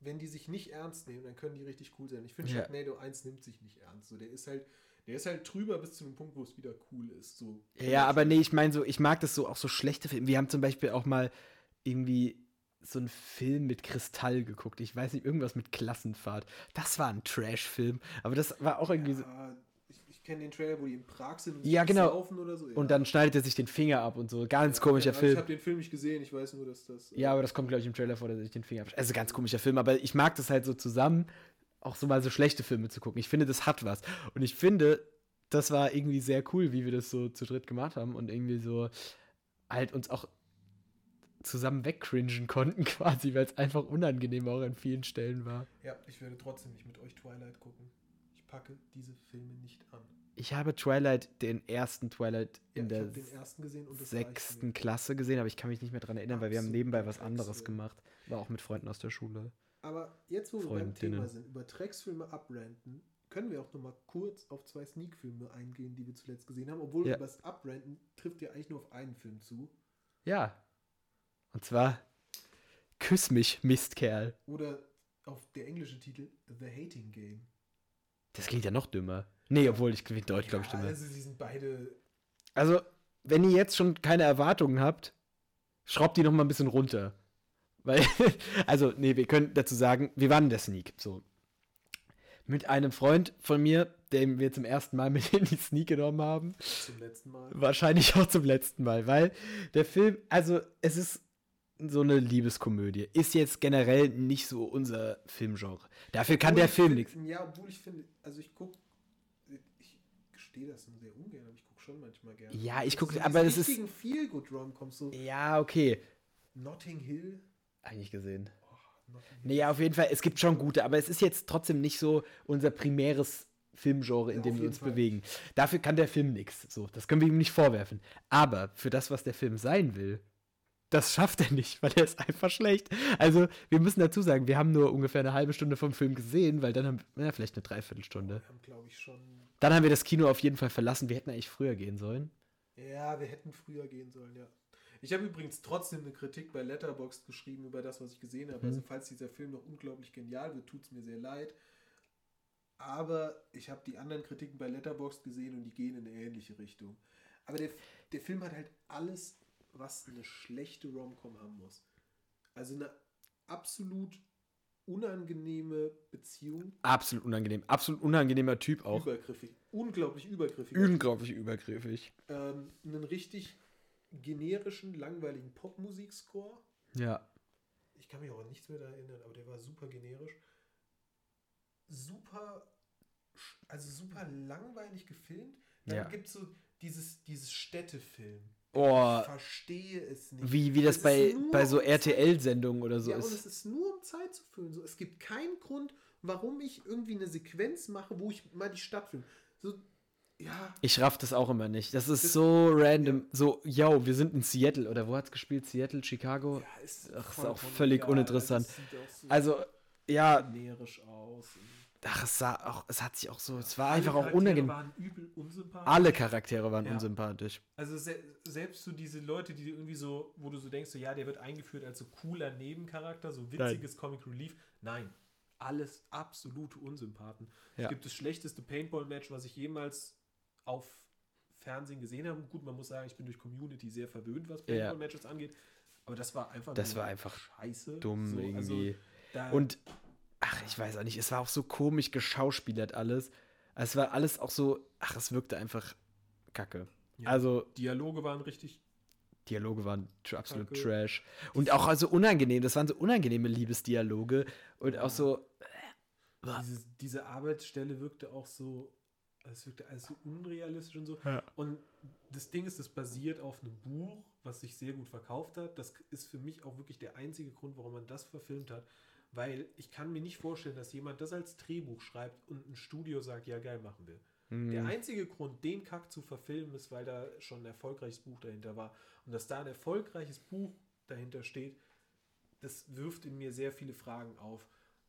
wenn die sich nicht ernst nehmen, dann können die richtig cool sein. Ich finde, Ja. Sharknado 1 nimmt sich nicht ernst. So, der ist halt, der ist halt drüber bis zu dem Punkt, wo es wieder cool ist. So, Ja, aber nee, ich meine so, ich mag das so, auch so schlechte Filme. Wir haben zum Beispiel auch mal irgendwie so einen Film mit Kristall geguckt. Ich weiß nicht, irgendwas mit Klassenfahrt. Das war ein Trash-Film, aber das war auch irgendwie so. Ja, ich, ich kenne den Trailer, wo die in Prag sind und Ja, genau. saufen oder so. Ja. Und dann schneidet er sich den Finger ab und so. Ganz komischer ja, Ich Film. habe den Film nicht gesehen, ich weiß nur, dass das. äh, Ja, aber das kommt, glaube ich, im Trailer vor, dass er sich den Finger abschneidet. Also ganz komischer Film, aber ich mag das halt so zusammen, auch so mal so schlechte Filme zu gucken. Ich finde, das hat was. Und ich finde, das war irgendwie sehr cool, wie wir das so zu dritt gemacht haben und irgendwie so halt uns auch zusammen wegcringen konnten, quasi, weil es einfach unangenehm auch an vielen Stellen war. ja, ich werde trotzdem nicht mit euch Twilight gucken. Ich packe diese Filme nicht an. Ich habe Twilight, den ersten Twilight Ja, in der habe den ersten gesehen und das reicht sechsten. Klasse gesehen, aber ich kann mich nicht mehr dran erinnern, weil wir haben Absolut nebenbei was anderes gemacht. War auch mit Freunden aus der Schule. Aber jetzt, wo wir beim Freundinnen. Thema sind, über Drecksfilme abrenten, können wir auch noch mal kurz auf zwei Sneak-Filme eingehen, die wir zuletzt gesehen haben. Obwohl Ja. über das Abrenten trifft ja eigentlich nur auf einen Film zu. Ja. Und zwar Küss mich, Mistkerl. Oder auf der englische Titel The Hating Game. Das klingt ja noch dümmer. Nee, obwohl ich klingt Deutsch, glaube ich, ja, dümmer. also sie sind beide. Also, wenn ihr jetzt schon keine Erwartungen habt, schraubt die noch mal ein bisschen runter. Weil, also, nee, wir können dazu sagen, wir waren in der Sneak. So. Mit einem Freund von mir, den wir zum ersten Mal mit in die Sneak genommen haben. Zum letzten Mal. Wahrscheinlich auch zum letzten Mal, weil der Film, also es ist so eine Liebeskomödie. Ist jetzt generell nicht so unser Filmgenre. Dafür kann Obwohl der Film nichts. Ja, obwohl ich finde, also ich gucke, ich gestehe das nur sehr ungern, aber ich gucke schon manchmal gerne. Ja, ich Also guck- so aber das ist- richtigen Feel-Good-Romcoms, so Ja, okay. Notting Hill. Eigentlich gesehen. Notting Nee, auf jeden Fall, es gibt schon gute, aber es ist jetzt trotzdem nicht so unser primäres Filmgenre, in Ja, dem wir uns Fall. bewegen. Dafür kann der Film nichts. So, das können wir ihm nicht vorwerfen. Aber für das, was der Film sein will, das schafft er nicht, weil er ist einfach schlecht. Also, wir müssen dazu sagen, wir haben nur ungefähr eine halbe Stunde vom Film gesehen, weil dann haben wir, ja, vielleicht eine Dreiviertelstunde. Wir haben, glaube ich, schon. Dann haben wir das Kino auf jeden Fall verlassen. Wir hätten eigentlich früher gehen sollen. Ja, wir hätten früher gehen sollen, ja. Ich habe übrigens trotzdem eine Kritik bei Letterboxd geschrieben über das, was ich gesehen habe. Mhm. Also, falls dieser Film noch unglaublich genial wird, tut es mir sehr leid. Aber ich habe die anderen Kritiken bei Letterboxd gesehen und die gehen in eine ähnliche Richtung. Aber der, der Film hat halt alles, was eine schlechte Rom-Com haben muss. Also eine absolut unangenehme Beziehung, Absolut unangenehm. Absolut unangenehmer Typ auch. übergriffig, unglaublich übergriffig. Unglaublich übergriffig. ähm, einen richtig generischen, langweiligen Popmusikscore. Ja. Ich kann mich auch an nichts mehr da erinnern, aber der war super generisch. Super, also super langweilig gefilmt. Dann Ja. gibt es so dieses, dieses Städtefilm. Oh, Ich verstehe es nicht. wie, wie das ist bei, bei so RTL-Sendungen oder so ja, und ist. es ist nur um Zeit zu füllen. So, es gibt keinen Grund, warum ich irgendwie eine Sequenz mache, wo ich mal die Stadt filme. So, ja, Ich raff das auch immer nicht. Das ist Das- so random. So, yo, wir sind in Seattle. Oder wo hat's gespielt? Seattle, Chicago? ja ist, Ach, ist auch völlig uninteressant. Also, auch so Also, ja, generisch aus. Ach, es sah auch, es hat sich auch so, es war Alle einfach auch Charaktere unangenehm. waren übel unsympathisch. Alle Charaktere waren Ja. unsympathisch. Also se selbst so diese Leute, die irgendwie so, wo du so denkst, so, ja, der wird eingeführt als so cooler Nebencharakter, so witziges Comic Relief. Nein, alles absolute Unsympathen. Ja. Es gibt das schlechteste Paintball-Match, was ich jemals auf Fernsehen gesehen habe. Gut, man muss sagen, ich bin durch Community sehr verwöhnt, was Ja. Paintball-Matches angeht. Aber das war einfach Das war einfach scheiße. Dumm So, also irgendwie. da, Und, ach, ich weiß auch nicht, es war auch so komisch geschauspielert alles. Es war alles auch so, ach, es wirkte einfach kacke. Ja. Also, Dialoge waren richtig Dialoge waren absolut Kacke. trash. Und auch also unangenehm, das waren so unangenehme Liebesdialoge. Und auch so, Diese, diese Arbeitsstelle wirkte auch so, es wirkte alles so unrealistisch und so. Ja. Und das Ding ist, das basiert auf einem Buch, was sich sehr gut verkauft hat. Das ist für mich auch wirklich der einzige Grund, warum man das verfilmt hat. Weil ich kann mir nicht vorstellen, dass jemand das als Drehbuch schreibt und ein Studio sagt, ja geil, machen wir. Der hm, einzige Grund, den Kack zu verfilmen, ist, weil da schon ein erfolgreiches Buch dahinter war. Und dass da ein erfolgreiches Buch dahinter steht, das wirft in mir sehr viele Fragen auf.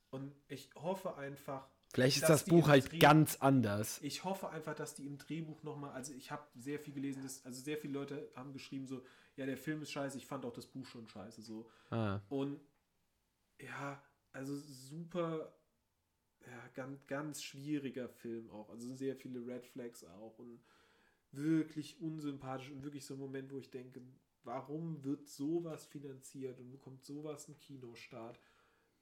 Und ich hoffe einfach, vielleicht ist das Buch halt Dreh- ganz anders. ich hoffe einfach, dass die im Drehbuch nochmal, also ich habe sehr viel gelesen, dass, also sehr viele Leute haben geschrieben so, ja, der Film ist scheiße, ich fand auch das Buch schon scheiße so. Ah. Und ja, also super, ja, ganz, ganz schwieriger Film auch. Also sehr viele Red Flags auch und wirklich unsympathisch und wirklich so ein Moment, wo ich denke, warum wird sowas finanziert und bekommt sowas einen Kinostart,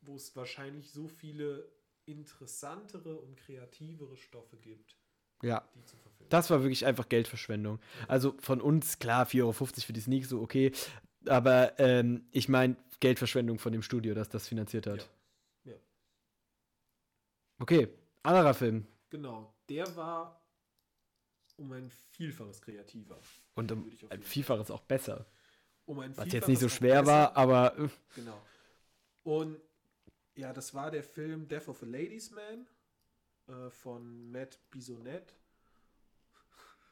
wo es wahrscheinlich so viele interessantere und kreativere Stoffe gibt, Ja, die zu verfilmen. das war wirklich einfach Geldverschwendung. Also von uns, klar, 4,50 Euro für die Sneak, so okay. Aber ähm, ich meine, Geldverschwendung von dem Studio, das das finanziert hat. Ja. Ja. Okay, anderer Film. Genau, der war um ein Vielfaches kreativer. Und um ein Vielfaches auch besser. Um ein Was jetzt nicht so schwer war, aber äh, Genau. Und ja, das war der Film Death of a Ladies Man äh, von Matt Bisonette.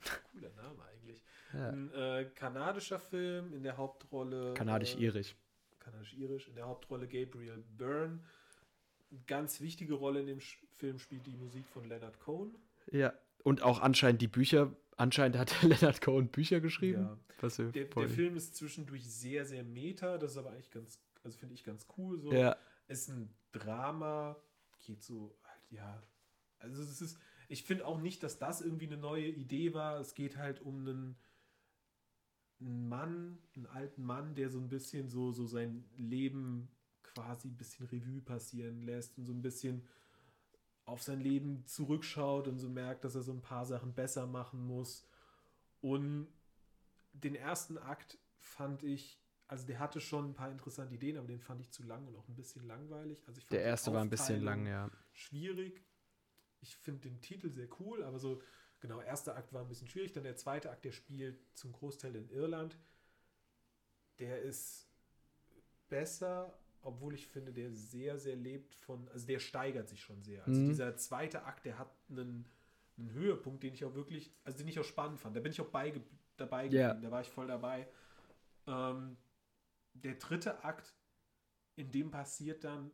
Cooler Name eigentlich. Ja, Ein äh, kanadischer Film in der Hauptrolle. Äh, kanadisch-irisch. Kanadisch-irisch. In der Hauptrolle Gabriel Byrne. Eine ganz wichtige Rolle in dem Film spielt die Musik von Leonard Cohen. Ja. Und auch anscheinend die Bücher, anscheinend hat Leonard Cohen Bücher geschrieben. Ja. Der, der Film ist zwischendurch sehr, sehr meta. Das ist aber eigentlich ganz, also finde ich ganz cool. So. Ja, ist ein Drama, geht so halt, ja. Also es ist, ich finde auch nicht, dass das irgendwie eine neue Idee war. Es geht halt um einen, einen Mann, einen alten Mann, der so ein bisschen so, so sein Leben quasi ein bisschen Revue passieren lässt und so ein bisschen auf sein Leben zurückschaut und so merkt, dass er so ein paar Sachen besser machen muss. Und den ersten Akt fand ich, also der hatte schon ein paar interessante Ideen, aber den fand ich zu lang und auch ein bisschen langweilig. Also ich fand der erste war ein bisschen lang, ja. Schwierig. Ich finde den Titel sehr cool, aber so, genau, erster Akt war ein bisschen schwierig. Dann der zweite Akt, der spielt zum Großteil in Irland. Der ist besser obwohl ich finde, der sehr, sehr lebt von, also der steigert sich schon sehr. Also Mhm. dieser zweite Akt, der hat einen, einen Höhepunkt, den ich auch wirklich, also den ich auch spannend fand. Da bin ich auch beige, dabei Ja. geblieben, da war ich voll dabei. Ähm, der dritte Akt, in dem passiert dann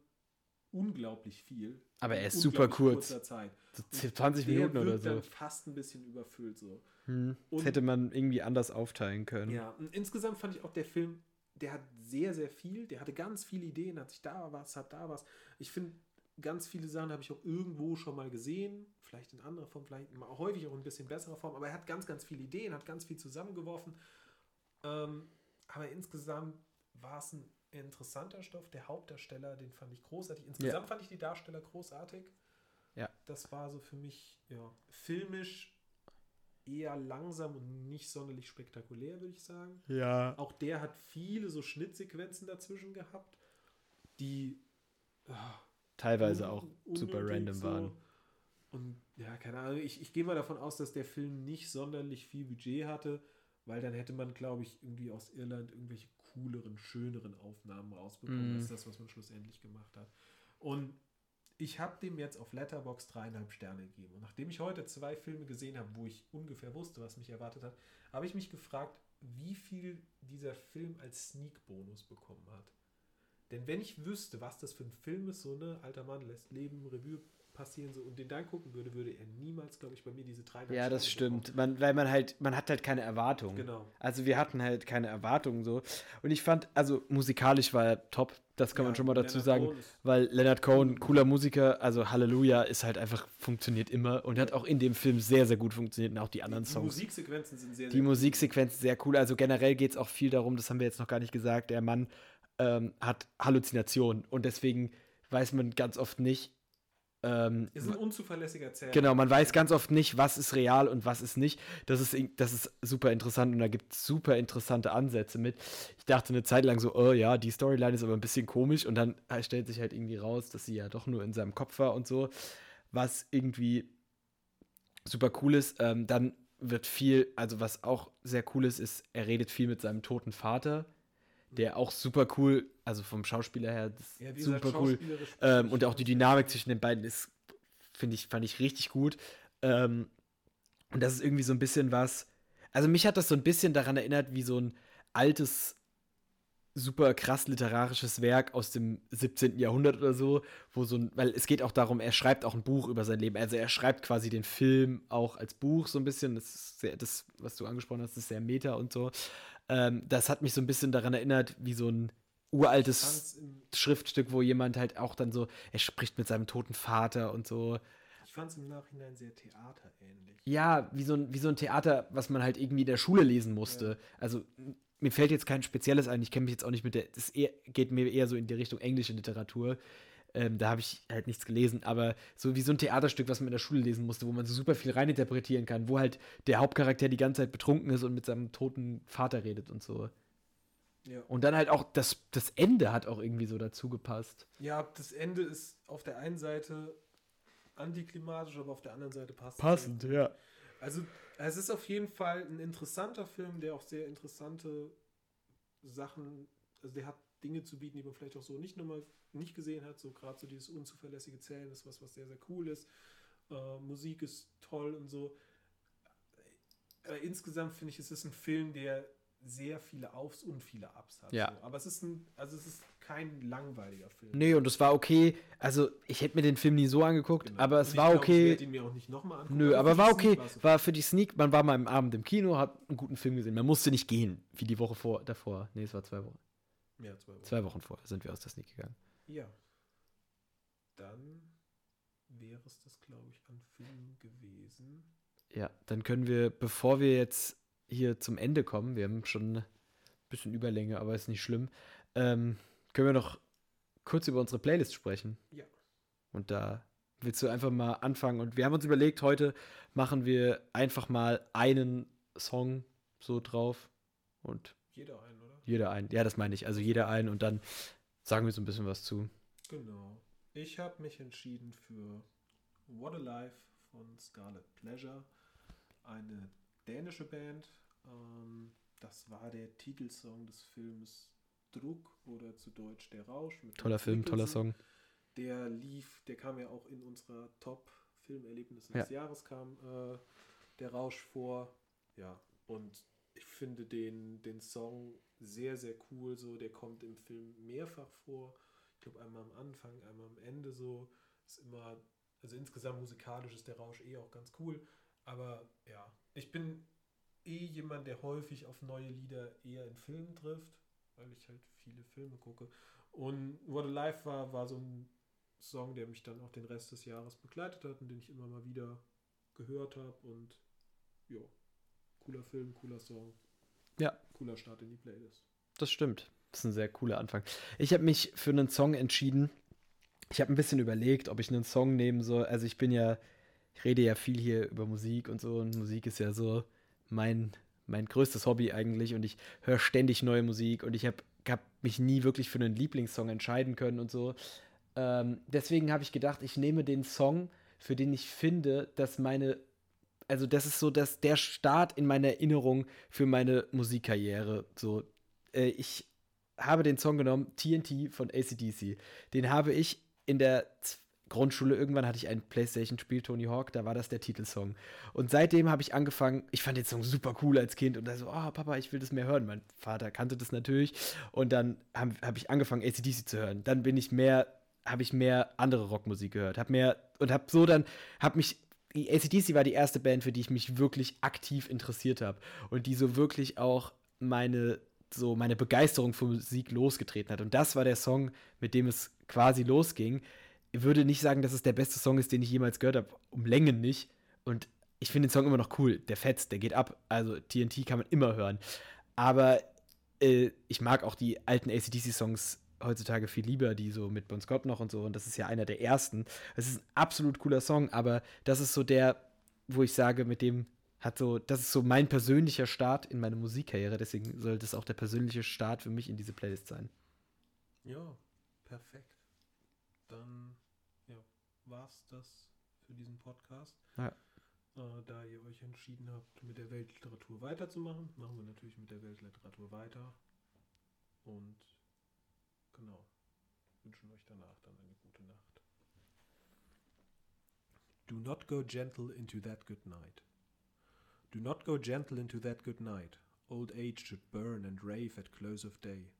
unglaublich viel. Aber er ist super kurz. Zeit. So 20 Der Minuten oder so. dann fast ein bisschen überfüllt so. Hm. Das hätte man irgendwie anders aufteilen können. Ja, und insgesamt fand ich auch der Film, der hat sehr, sehr viel, der hatte ganz viele Ideen, hat sich da was, hat da was. Ich finde, ganz viele Sachen habe ich auch irgendwo schon mal gesehen, vielleicht in anderer Form, vielleicht mal häufig auch in ein bisschen besserer Form, aber er hat ganz, ganz viele Ideen, hat ganz viel zusammengeworfen. Ähm, aber insgesamt war es ein interessanter Stoff. Der Hauptdarsteller, den fand ich großartig. Insgesamt fand ich die Darsteller großartig. Ja. Das war so für mich, ja, filmisch eher langsam und nicht sonderlich spektakulär, würde ich sagen. Ja. Auch der hat viele so Schnittsequenzen dazwischen gehabt, die ah, Teilweise auch super random waren. Und ja, keine Ahnung, ich, ich gehe mal davon aus, dass der Film nicht sonderlich viel Budget hatte, weil dann hätte man, glaube ich, irgendwie aus Irland irgendwelche cooleren, schöneren Aufnahmen rausbekommen, Mhm. als das, was man schlussendlich gemacht hat. Und ich habe dem jetzt auf Letterbox dreieinhalb Sterne gegeben. Und nachdem ich heute zwei Filme gesehen habe, wo ich ungefähr wusste, was mich erwartet hat, habe ich mich gefragt, wie viel dieser Film als Sneak-Bonus bekommen hat. Denn wenn ich wüsste, was das für ein Film ist, so ne, alter Mann lässt Leben, Revue passieren so und den dann gucken würde, würde er niemals, glaube ich, bei mir diese dreieinhalb Ja, das stimmt. Man, weil man halt, man hat halt keine Erwartungen. Genau. Also wir hatten halt keine Erwartungen so. Und ich fand, also musikalisch war er top, das kann Ja, man schon mal dazu Leonard sagen. Weil Leonard Cohen, cooler Musiker, also Halleluja ist halt einfach, funktioniert immer und hat auch in dem Film sehr, sehr gut funktioniert und auch die anderen Die Songs. Musiksequenzen sind sehr, Die sehr Musiksequenz ist sehr cool. Also generell geht es auch viel darum, das haben wir jetzt noch gar nicht gesagt, der Mann ähm, hat Halluzinationen und deswegen weiß man ganz oft nicht, ähm, Ist ein unzuverlässiger Erzähler. Genau, man weiß ganz oft nicht, was ist real und was ist nicht. Das ist, das ist super interessant und da gibt es super interessante Ansätze mit. Ich dachte eine Zeit lang so, oh ja, die Storyline ist aber ein bisschen komisch und dann stellt sich halt irgendwie raus, dass sie ja doch nur in seinem Kopf war und so, was irgendwie super cool ist. Ähm, dann wird viel, also was auch sehr cool ist, ist, er redet viel mit seinem toten Vater, der auch super cool, also vom Schauspieler her, das Ja, super cool. Ähm, und auch die Dynamik zwischen den beiden ist, finde ich, fand ich richtig gut. Ähm, und das ist irgendwie so ein bisschen was. Also mich hat das so ein bisschen daran erinnert, wie so ein altes, super krass literarisches Werk aus dem 17. Jahrhundert oder so, wo so ein, weil es geht auch darum, er schreibt auch ein Buch über sein Leben. Also er schreibt quasi den Film auch als Buch so ein bisschen. Das ist sehr, das, was du angesprochen hast, ist sehr meta und so. Ähm, das hat mich so ein bisschen daran erinnert, wie so ein uraltes Schriftstück, wo jemand halt auch dann so, er spricht mit seinem toten Vater und so. ich fand es im Nachhinein sehr theaterähnlich. Ja, wie so ein, wie so ein Theater, was man halt irgendwie in der Schule lesen musste. Also m- mir fällt jetzt kein spezielles ein, ich kenne mich jetzt auch nicht mit der, eher, geht mir eher so in die Richtung englische Literatur. Ähm, da habe ich halt nichts gelesen, aber so wie so ein Theaterstück, was man in der Schule lesen musste, wo man so super viel reininterpretieren kann, wo halt der Hauptcharakter die ganze Zeit betrunken ist und mit seinem toten Vater redet und so. Ja. Und dann halt auch das, das Ende hat auch irgendwie so dazu gepasst. ja, das Ende ist auf der einen Seite antiklimatisch, aber auf der anderen Seite Passend, irgendwie. ja. Also, es ist auf jeden Fall ein interessanter Film, der auch sehr interessante Sachen, also der hat Dinge zu bieten, die man vielleicht auch so nicht nochmal nicht gesehen hat. So gerade so dieses unzuverlässige Zählen ist was, was sehr, sehr cool ist. Äh, Musik ist toll und so. Aber insgesamt finde ich, es ist ein Film, der sehr viele Aufs und viele Ups hat. Ja. So. Aber es ist ein, also es ist kein langweiliger Film. Nee, und es war okay. Also, ich hätte mir den Film nie so angeguckt, Genau. aber es ich war glaub, Ich okay. werde ihn mir auch nicht nochmal angucken. Nö, aber war okay. War für die Sneak, man war mal am Abend im Kino, hat einen guten Film gesehen. Man musste nicht gehen, wie die Woche vor, davor. Nee, es war zwei Wochen. Ja, zwei Wochen. Zwei Wochen vorher sind wir aus der Sneak gegangen. Ja. Dann wäre es das, glaube ich, an Filmen gewesen. Ja, dann können wir, bevor wir jetzt hier zum Ende kommen, wir haben schon ein bisschen Überlänge, aber ist nicht schlimm, ähm, können wir noch kurz über unsere Playlist sprechen. Ja. Und da willst du einfach mal anfangen. Und wir haben uns überlegt, heute machen wir einfach mal einen Song so drauf und Jeder ein, oder? Jeder einen. Ja, das meine ich. Also jeder einen und dann sagen wir so ein bisschen was zu. Genau. Ich habe mich entschieden für What a Life von Scarlet Pleasure. Eine dänische Band. Ähm, das war der Titelsong des Films Druck oder zu Deutsch Der Rausch. Mit Toller Film, toller Mikkelsen. Song. Der lief, der kam ja auch in unserer Top-Filmerlebnisse Ja. des Jahres, kam äh, Der Rausch vor. Ja, und ich finde den, den Song sehr, sehr cool. So, der kommt im Film mehrfach vor. Ich glaube, einmal am Anfang, einmal am Ende so. Ist immer, also insgesamt musikalisch ist der Rausch eh auch ganz cool. Aber ja, ich bin eh jemand, der häufig auf neue Lieder eher in Filmen trifft, weil ich halt viele Filme gucke. Und What Alive war, war so ein Song, der mich dann auch den Rest des Jahres begleitet hat und den ich immer mal wieder gehört habe. Und ja, cooler Film, cooler Song. Ja. Cooler Start in die Playlist. Das stimmt. Das ist ein sehr cooler Anfang. Ich habe mich für einen Song entschieden. Ich habe ein bisschen überlegt, ob ich einen Song nehmen soll. Also ich bin ja, ich rede ja viel hier über Musik und so und Musik ist ja so mein, mein größtes Hobby eigentlich und ich höre ständig neue Musik und ich habe hab mich nie wirklich für einen Lieblingssong entscheiden können und so. Ähm, deswegen habe ich gedacht, ich nehme den Song, für den ich finde, dass meine, also das ist so dass der Start in meiner Erinnerung für meine Musikkarriere. So, äh, ich habe den Song genommen, TNT von ACDC. Den habe ich in der Grundschule, irgendwann hatte ich ein Playstation-Spiel, Tony Hawk, da war das der Titelsong. Und seitdem habe ich angefangen, ich fand den Song super cool als Kind und da so, oh Papa, ich will das mehr hören. Mein Vater kannte das natürlich und dann habe hab ich angefangen, ACDC zu hören. Dann bin ich mehr, habe ich mehr andere Rockmusik gehört, habe mehr und habe so dann, habe mich ACDC war die erste Band, für die ich mich wirklich aktiv interessiert habe und die so wirklich auch meine so meine Begeisterung für Musik losgetreten hat. Und das war der Song, mit dem es quasi losging. Ich würde nicht sagen, dass es der beste Song ist, den ich jemals gehört habe. Um Längen nicht. Und ich finde den Song immer noch cool. Der fetzt, der geht ab. Also TNT kann man immer hören. Aber äh, ich mag auch die alten ACDC-Songs heutzutage viel lieber, die so mit Bon Scott noch und so. Und das ist ja einer der ersten. Es ist ein absolut cooler Song, aber das ist so der, wo ich sage, mit dem hat so, das ist so mein persönlicher Start in meine Musikkarriere. Deswegen soll das auch der persönliche Start für mich in diese Playlist sein. Ja, perfekt. Dann ja, war es das für diesen Podcast. Ja. Äh, da ihr euch entschieden habt, mit der Weltliteratur weiterzumachen, machen wir natürlich mit der Weltliteratur weiter. Und genau, wünschen euch danach dann eine gute Nacht. Do not go gentle into that good night. Do not go gentle into that good night. Old age should burn and rave at close of day.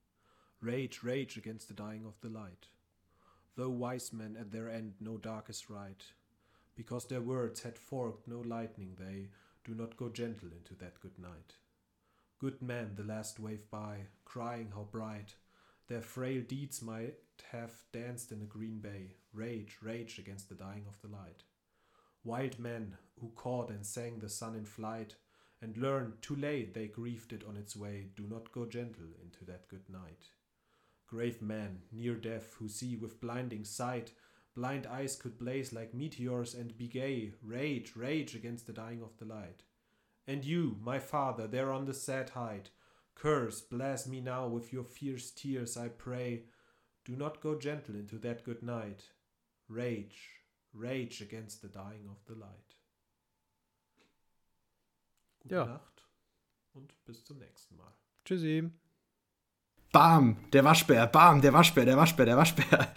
Rage, rage against the dying of the light. Though wise men at their end know darkest right, because their words had forked no lightning, they do not go gentle into that good night. Good men the last wave by, crying how bright their frail deeds might have danced in a green bay. Rage, rage against the dying of the light. Wild men who caught and sang the sun in flight, and learned too late they grieved it on its way, do not go gentle into that good night. Grave men, near death, who see with blinding sight, blind eyes could blaze like meteors and be gay, rage, rage against the dying of the light. And you, my father, there on the sad height, curse, blast me now with your fierce tears, I pray. Do not go gentle into that good night. Rage, rage against the dying of the light. Gute Ja. Nacht und bis zum nächsten Mal. Tschüssi. Bam, der Waschbär, bam, der Waschbär, der Waschbär, der Waschbär.